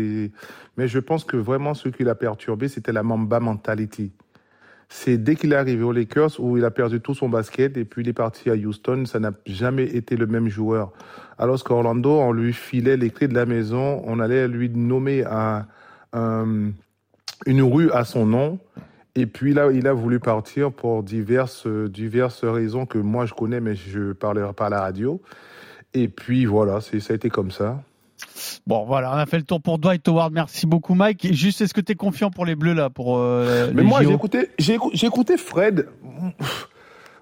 Mais je pense que vraiment ce qui l'a perturbé, c'était la Mamba mentality. c'est dès qu'il est arrivé aux Lakers où il a perdu tout son basket et puis il est parti à Houston. Ça n'a jamais été le même joueur. Alors qu'Orlando, on lui filait les clés de la maison, on allait lui nommer un, un, une rue à son nom. Et puis là, il a voulu partir pour diverses, diverses raisons que moi je connais, mais je parlerai pas à la radio. Et puis voilà, ça a été comme ça. Bon, voilà, on a fait le tour pour Dwight Howard. Merci beaucoup, Mike. Et juste, est-ce que tu es confiant pour les Bleus là pour euh, Mais les moi, j'ai écouté, j'ai écou- j'ai écouté Fred.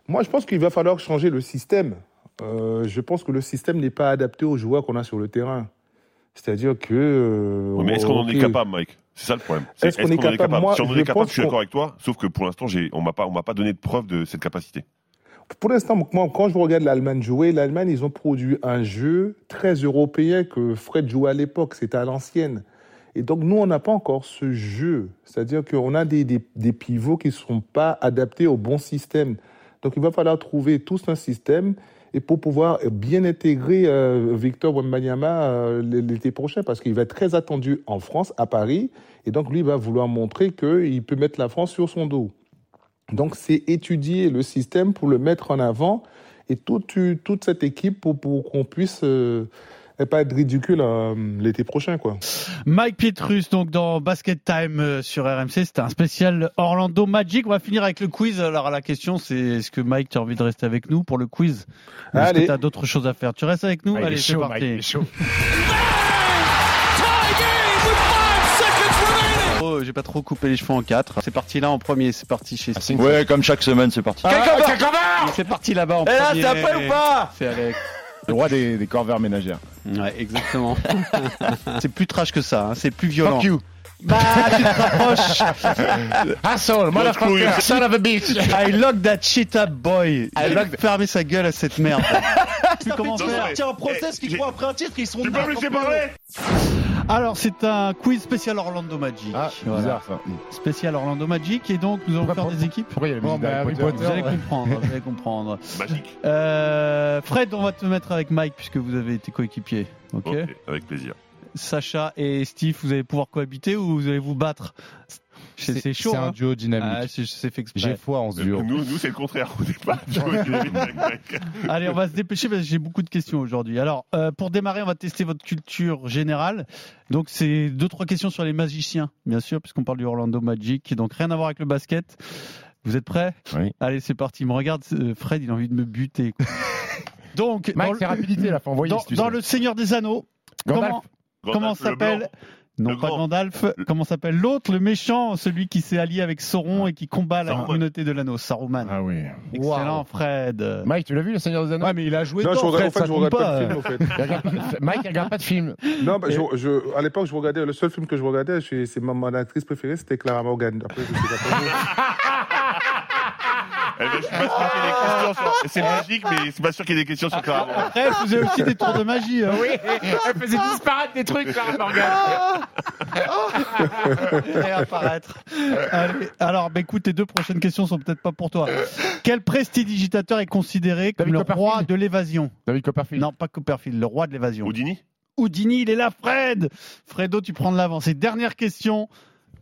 Moi, je pense qu'il va falloir changer le système. Euh, je pense que le système n'est pas adapté aux joueurs qu'on a sur le terrain. C'est-à-dire que. euh, mais est-ce qu'on en est capable, Mike? C'est ça le problème. Est-ce qu'on est capable? Moi, Si on en est capable, je suis d'accord avec toi. Sauf que pour l'instant, on m'a pas, on m'a pas donné de preuve de cette capacité. Pour l'instant, moi, quand je regarde l'Allemagne jouer, l'Allemagne, ils ont produit un jeu très européen que Fred jouait à l'époque. C'était à l'ancienne. Et donc, nous, on n'a pas encore ce jeu. C'est-à-dire qu'on a des, des, des pivots qui ne sont pas adaptés au bon système. Donc, il va falloir trouver tous un système et pour pouvoir bien intégrer euh, Victor Wembanyama euh, l'été prochain, parce qu'il va être très attendu en France, à Paris. Et donc, lui, il va vouloir montrer qu'il peut mettre la France sur son dos. Donc, c'est étudier le système pour le mettre en avant et toute, toute cette équipe pour, pour qu'on puisse euh, pas être ridicule euh, l'été prochain, quoi. Mike Pietrus, donc dans Basket Time euh, sur RMC, c'était un spécial Orlando Magic. On va finir avec le quiz. Alors la question, c'est est-ce que Mike, tu as envie de rester avec nous pour le quiz? Est-ce que tu as d'autres choses à faire? Tu restes avec nous? Ah, Allez, c'est parti. Mike, *laughs* Oh, j'ai pas trop coupé les cheveux en quatre. C'est parti là en premier, c'est parti chez Ah. Ouais, comme chaque semaine, c'est parti. C'est parti là-bas en Et là, premier. c'est après ou pas C'est Alex. Le roi des, des corvères ménagères. Ouais, exactement. *laughs* c'est plus trash que ça, hein, c'est plus violent. Fuck you. Bah, tu te rapproches. *laughs* Asshole, motherfucker, son of a bitch. I lock that shit up, boy. I lock... Fermez sa gueule à cette merde. Tu comment faire Tiens, un process qui croit après un titre, ils sont Tu peux me laisser parler Alors, c'est un quiz spécial Orlando Magic. Ah, Voilà. bizarre ça. Spécial Orlando Magic. Et donc, nous allons faire des équipes. Pourquoi il y a la Bon, musique bah, d'Harry Harry Potter, Potter, vous allez ouais. comprendre, vous allez comprendre. *laughs* Magique. Euh, Fred, on va te mettre avec Mike puisque vous avez été coéquipiers. Ok. Ok, avec plaisir. Sacha et Steve, vous allez pouvoir cohabiter ou vous allez vous battre C'est c'est chaud. C'est un hein. duo Ah, dynamique. c'est c'est fait exprès. J'ai foi en ce duo. Nous, nous c'est le contraire. On n'est pas *laughs* Allez, on va se dépêcher parce que j'ai beaucoup de questions aujourd'hui. Alors, euh, pour démarrer, on va tester votre culture générale. Donc, c'est deux, trois questions sur les magiciens, bien sûr, puisqu'on parle du Orlando Magic. Donc, rien à voir avec le basket. Vous êtes prêts? Oui. Allez, c'est parti. Il me regarde, euh, Fred, il a envie de me buter. *laughs* Donc, Mike, dans, c'est le, rapidité là, faut envoyer. dans, si le Seigneur des Anneaux, Gandalf. comment, comment Gandalf, le s'appelle blanc. Non, Le pas grand. Gandalf. Comment s'appelle l'autre, le méchant, celui qui s'est allié avec Sauron et qui combat la communauté de l'anneau, Saruman. Ah oui. Excellent, Fred. Mike, tu l'as vu, le Seigneur des Anneaux Ouais, mais il a joué Non, je regarde, Fred, en fait, je regarde pas de film, en fait. Mike, il regarde pas de film. Non, bah, je, je- à l'époque, je regardais, le seul film que je regardais, c'est ma, mon actrice préférée, c'était Clara Morgan. Après, je sais pas. *laughs* Eh ben, je suis pas sûr qu'il y ait des questions sur. C'est magique, mais c'est pas sûr qu'il y ait des questions sur Clara Morgan. Après, elle faisait aussi des tours de magie. hein. Oui, elle faisait disparaître des trucs, Clara Morgan. et apparaître. Allez, alors, bah, écoute, tes deux prochaines questions sont peut-être pas pour toi. Quel prestidigitateur est considéré comme David le Copperfield. roi de l'évasion? David Copperfield. Non, pas Copperfield, le roi de l'évasion. Houdini Houdini, il est là, Fred Fredo, tu prends de l'avance. Et dernière question,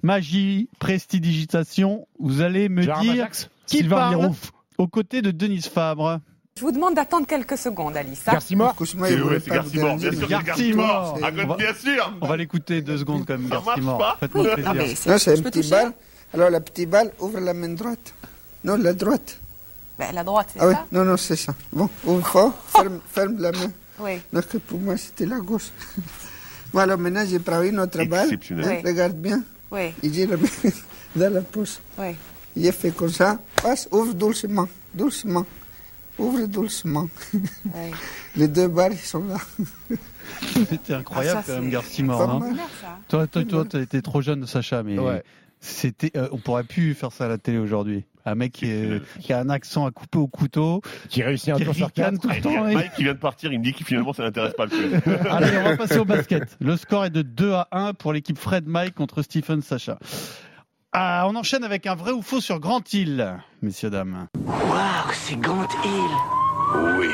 magie, prestidigitation, vous allez me Gérard dire Majax qui Sylvain parle Mirouf. aux côtés de Denise Fabre. Je vous demande d'attendre quelques secondes, Alice. hein. Garcimore C'est il voulait c'est pas vous Garcimore, bien sûr, c'est Garcimore. Garcimore. Ah, On va- bien sûr On va l'écouter deux secondes quand même, Ça marche Garcimore. pas Faites-moi Oui, plaisir. ah, mais c'est- Non, c'est je un peux petit toucher balle. Alors, la petite balle, ouvre la main droite. Non, la droite. Ben, La droite, c'est Ah oui, ça non, non, c'est ça. Bon, ouvre fort, *laughs* ferme, ferme la main. Oui. Donc, pour moi, c'était la gauche. *laughs* Bon, alors maintenant, j'ai pris une autre balle. Exceptionnel. Oui. Regarde bien. Oui, Et j'ai la main dans la poche. oui. J'ai fait comme ça. Passe, ouvre doucement, doucement. Ouvre doucement. oui. *laughs* Les deux balles, sont là. *laughs* C'était incroyable Ah, ça, quand même, Garcimore. Hein. Toi, toi, toi, t'as été trop jeune, Sacha, mais Ouais. c'était, euh, on pourrait plus faire ça à la télé aujourd'hui. Un mec qui, est- *laughs* qui a un accent à couper au couteau, Qui réussit un qui tour sur quatre. tout le temps. et- Mike qui vient de partir, il me dit que finalement ça n'intéresse pas le quiz. Allez, on va passer au basket. Le score est de 2 à 1 pour l'équipe Fred Mike contre Stephen Sacha. Ah, on enchaîne avec un vrai ou faux sur Grand Hill, messieurs, dames. Waouh, c'est Grant Hill. Oui,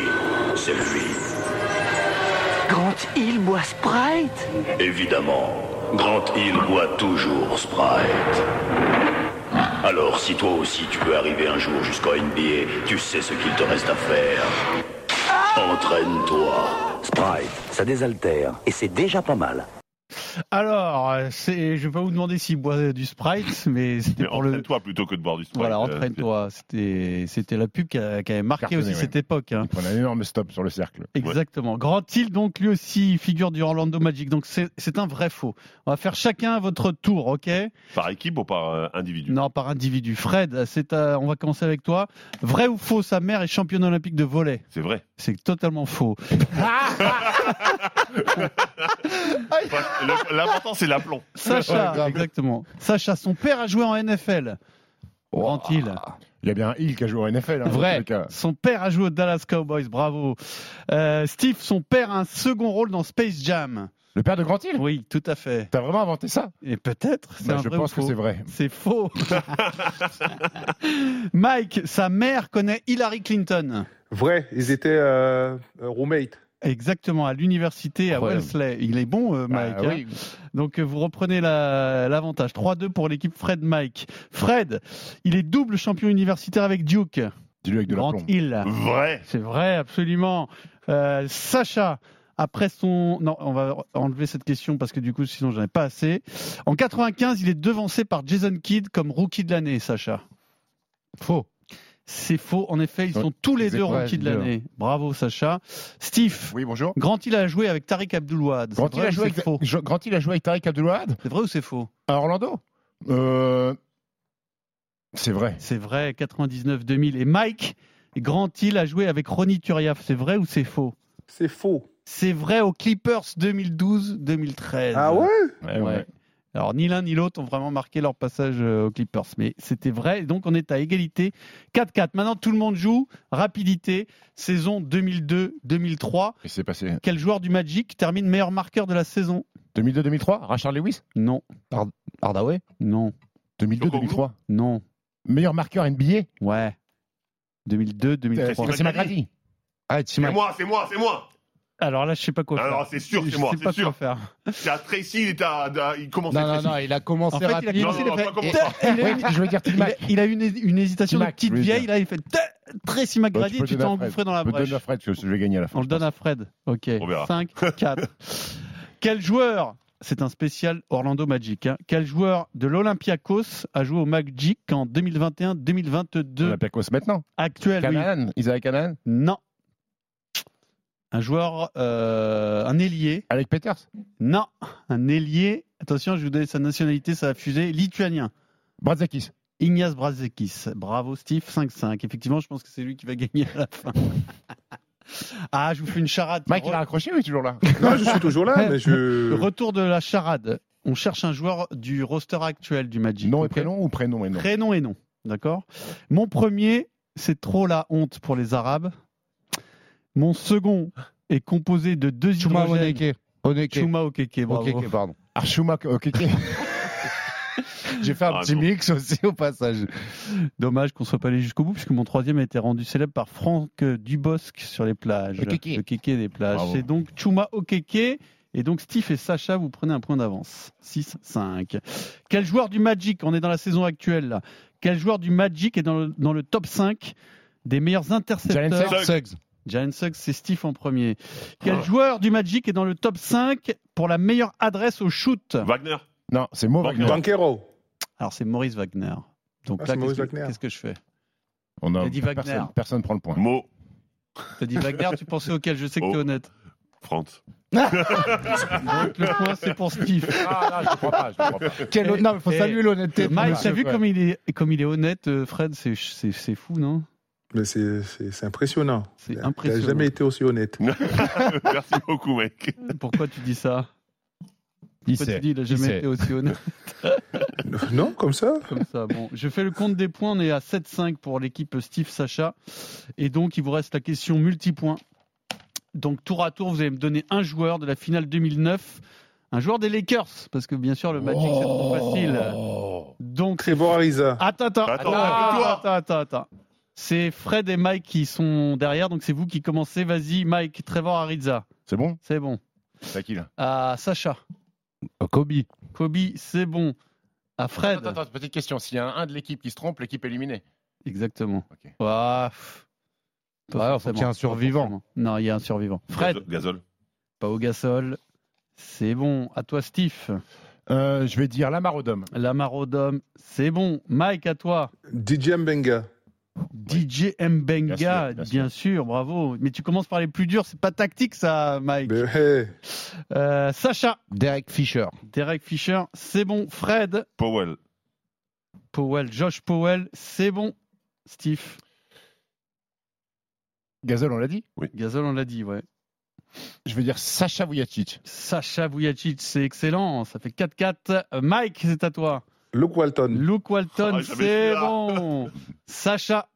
c'est lui. Grant Hill boit Sprite? Évidemment, Grant Hill boit toujours Sprite. Alors si toi aussi tu veux arriver un jour jusqu'au NBA, tu sais ce qu'il te reste à faire. Entraîne-toi. Sprite, ça désaltère et c'est déjà pas mal. Alors, euh, c'est, je vais pas vous demander s'il boit du Sprite, mais c'était Mais pour le. entraîne-toi plutôt que de boire du Sprite. Voilà, euh, entraîne-toi. C'était, c'était la pub qui, a- qui avait marqué Cartonné, aussi ouais. cette époque. hein. On a un énorme stop sur le cercle. Exactement. Grant Hill, donc lui aussi figure du Orlando Magic? Donc c'est, c'est un vrai faux. On va faire chacun votre tour, ok? Par équipe ou par euh, individu? Non, par individu. Fred, c'est à- on va commencer avec toi. Vrai ou faux, sa mère est championne olympique de volley? C'est vrai. C'est totalement faux. *laughs* L'important, c'est l'aplomb. Sacha, exactement. Sacha, son père a joué en NFL. Grant Hill. Il y a bien un Hill qui a joué au NFL. hein, Vrai. Son père a joué aux Dallas Cowboys, bravo. Euh, Steve, son père a un second rôle dans Space Jam. Le père de Grant Hill Oui, tout à fait. T'as vraiment inventé ça? Et peut-être, Bah, Je vrai ou pense que c'est vrai. C'est faux. *laughs* Mike, sa mère connaît Hillary Clinton. Vrai, ils étaient euh, roommates. Exactement, à l'université à. Wellesley. Il est bon, euh, Mike. Ah, hein. oui. Donc euh, vous reprenez la- l'avantage. 3-2 pour l'équipe Fred Mike. Fred, il est double champion universitaire avec Duke. Dis-le avec de Grant l'aplomb. Hill. Vrai. C'est vrai, absolument. Euh, Sacha, après son... Non, on va enlever cette question parce que du coup, sinon, j'en ai pas assez. En 95, il est devancé par Jason Kidd comme rookie de l'année, Sacha. Faux. C'est faux. En effet, ils sont tous les deux rookies de l'année. Bravo, Sacha. Steve. Oui, bonjour. Grant Hill a joué avec Tariq Abdul-Wahad. Grant vrai a ou joué c'est avec, faux Grant Hill a joué avec Tariq Abdul-Wahad C'est vrai ou c'est faux à Orlando Euh, C'est vrai. C'est vrai, 99-2000. Et Mike, Grant Hill a joué avec Ronnie Turiaf. C'est vrai ou c'est faux C'est faux. C'est vrai aux Clippers 2012-2013. Ah ouais Ouais, ouais. Alors, ni l'un ni l'autre ont vraiment marqué leur passage euh, aux Clippers. Mais c'était vrai. Et donc, on est à égalité. 4-4. Maintenant, tout le monde joue. Rapidité. Saison 2002-2003. Et c'est passé. Quel joueur du Magic termine meilleur marqueur de la saison? 2002-2003 Rachard Lewis? Non. Hardaway? Non. 2002-2003 Non. Meilleur marqueur NBA Ouais. 2002-2003. C'est McGrady. Ah, C'est moi, c'est moi, c'est moi. Alors là, je sais pas quoi faire. Alors, c'est sûr, Je c'est moi, sais c'est pas sûr. quoi faire. C'est à Tracy, il était à, à- il commençait Non, non, Tracy. non, il a commencé En fait, il a commencé, Non, il fait- pas Oui, je veux dire il a- T-Mac. il a eu une, une hésitation de petite je vieille. Là, il fait Tracy McGrady tu t'es engouffré dans la Je brèche. donner à Fred, parce que je vais gagner à la fin. On le je donne à Fred. Ok. On verra. 5, 4. Quel joueur c'est un spécial Orlando Magic. hein. Quel joueur de l'Olympiakos a joué au Magic en 2021-2022 Olympiakos maintenant. Actuel, oui. Canaan Isaac Canaan Non. Un joueur, euh, un ailier. Alec Peters? Non. Un ailier. Attention, je vous donne sa nationalité, ça a fusé. Lituanien. Brazakis. Ignace Brazekis. Bravo Steve, 5-5. Effectivement, je pense que c'est lui qui va gagner à la fin. *laughs* ah, je vous fais une charade. Mike, il a raccroché ou il est toujours là? Non, je suis toujours là, mais je. *laughs* Retour de la charade. On cherche un joueur du roster actuel du Magic. Nom et prénom ou prénom et nom Prénom et nom. D'accord? Mon premier, c'est trop la honte pour les Arabes. Mon second est composé de deux Chuma hydrogènes. Oneke. Oneke. Chuma Okeke, bravo. Okeke, pardon. Archuma Okeke. *laughs* J'ai fait un Ah, petit mix aussi au passage. Dommage qu'on soit pas allé jusqu'au bout, puisque mon troisième a été rendu célèbre par Franck Dubosc sur les plages. Okeke. Le kéké des plages. Bravo. C'est donc Chuma Okeke. Et donc Steve et Sacha, vous prenez un point d'avance. 6-5. Quel joueur du Magic, on est dans la saison actuelle là, quel joueur du Magic est dans le, dans le top 5 des meilleurs intercepteurs Jalen Suggs. Jalen Suggs, c'est Steve en premier. Quel Ah. joueur du Magic est dans le top 5 pour la meilleure adresse au shoot? Wagner. Non, c'est Mo Wagner. Banquero. Alors c'est Maurice Wagner. Donc Ah, là, c'est Maurice qu'est-ce que, Wagner. qu'est-ce que je fais? On a T'as dit Wagner. personne, personne prend le point. Mo. T'as dit Wagner, tu pensais auquel? Je sais que Oh. t'es honnête. France. Donc le point, c'est pour Steve. Ah, non, je ne crois pas. Je crois pas. Quel il faut saluer l'honnêteté. de Mike, t'as vu comme il est, comme il est honnête, euh, Fred C'est c'est- c'est fou, non? Mais c'est c'est- c'est impressionnant. C'est impressionnant. jamais été aussi honnête. *laughs* Merci beaucoup, mec. *laughs* Pourquoi tu dis ça? Il Pourquoi sait. tu dis il a il jamais sait. été aussi honnête? *laughs* Non, comme ça comme ça Bon, je fais le compte des points. On est à 7-5 pour l'équipe Steve Sacha. Et donc, il vous reste la question multipoint. Donc, tour à tour, vous allez me donner un joueur de la finale 2009. Un joueur des Lakers, parce que bien sûr, le Magic, c'est trop facile. Donc, c'est Trevor Ariza. Attends, attends, Attends, attends, toi. attends, attends, attends. C'est Fred et Mike qui sont derrière, donc c'est vous qui commencez. Vas-y, Mike, Trevor Ariza. C'est bon? C'est bon. C'est à qui là? À Sacha. Oh, Kobe. Kobe, c'est bon. À Fred. Attends, attends, petite question. S'il y a un, un de l'équipe qui se trompe, l'équipe est éliminée. Exactement. Ok. Ouah, pff. Pas Ouais, faut forcément, qu'il y ait un survivant. Non, il y a un survivant. Fred, pas au Gasol. C'est bon. À toi, Steve. Euh, je vais dire Lamar Odom. Lamar Odom, c'est bon. Mike, à toi. DJ Mbenga. DJ Mbenga, Bien bien sûr, bravo. Mais tu commences par les plus durs, c'est pas tactique ça, Mike. Mais, hey, Euh, Sacha, Derek Fisher. Derek Fisher, c'est bon. Fred, Powell. Powell, Josh Powell, c'est bon. Steve, Gazol, on l'a dit? Gasol, on l'a dit, ouais. Je vais dire Sacha Vujacic. Sacha Vujacic, c'est excellent. Ça fait 4-4. Euh, Mike, c'est à toi. Luke Walton. Luke Walton, Ah, c'est bon. Sacha,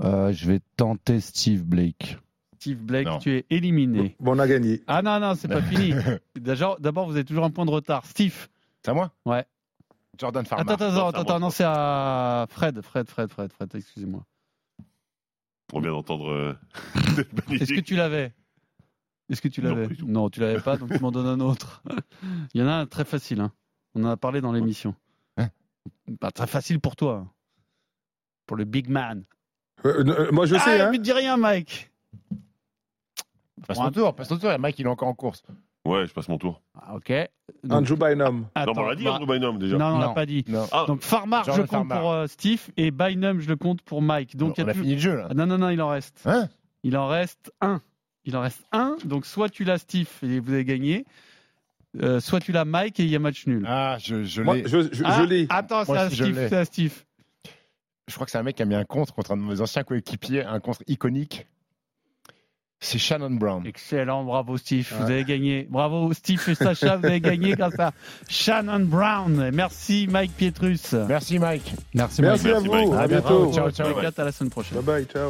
Euh, je vais tenter Steve Blake. Steve Blake, Non. tu es éliminé. Bon, on a gagné. Ah non, non, c'est pas fini. *laughs* D'abord, vous avez toujours un point de retard. Steve, C'est à moi Ouais. Jordan Farmer. attends, attends, Non, attends, non, c'est à Fred, Fred, Fred, Fred, Fred, excusez-moi. On vient d'entendre. euh, *laughs* Est-ce que tu l'avais? Est-ce que tu Non, l'avais. Non, tu l'avais pas, donc tu m'en donnes un autre. *laughs* Il y en a un très facile, hein. on en a parlé dans l'émission. Pas très facile pour toi. hein. Pour le big man. Euh, euh, moi, je sais, ah, hein. mais dis rien, Mike. Passe ton tour, passe ton tour. Mike, il est encore en course. Ouais, je passe mon tour. Ah, ok. Donc, Andrew Bynum. non, mais on l'a dit, bah, Andrew Bynum, déjà. Non, on l'a Non. pas dit. Non. Ah, Donc Farmar, je Jordan compte Farmar. pour euh, Steve et Bynum, je le compte pour Mike. Donc il y on a a plus- fini le jeu, là. Ah, non, non, non, il en reste. Hein? Il en reste un. Il en reste un. Donc soit tu l'as Steve et vous avez gagné, euh, soit tu l'as Mike et il y a match nul. Ah, je, je l'ai. je, je, Ah, je l'ai. Attends, c'est je Steve. C'est. Je crois que c'est un mec qui a mis un contre contre un de mes anciens coéquipiers, un contre iconique. C'est Shannon Brown. Excellent, bravo Steve, vous avez gagné. Bravo Steve et Sacha, vous avez gagné *laughs* grâce à Shannon Brown. Merci Mike Pietrus. Merci Mike. Merci, Merci à Merci, vous. Mike. À À bientôt. bientôt. Ciao, ciao. À la semaine prochaine. Bye bye. Ciao.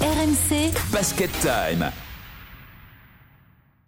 RMC Basket Time.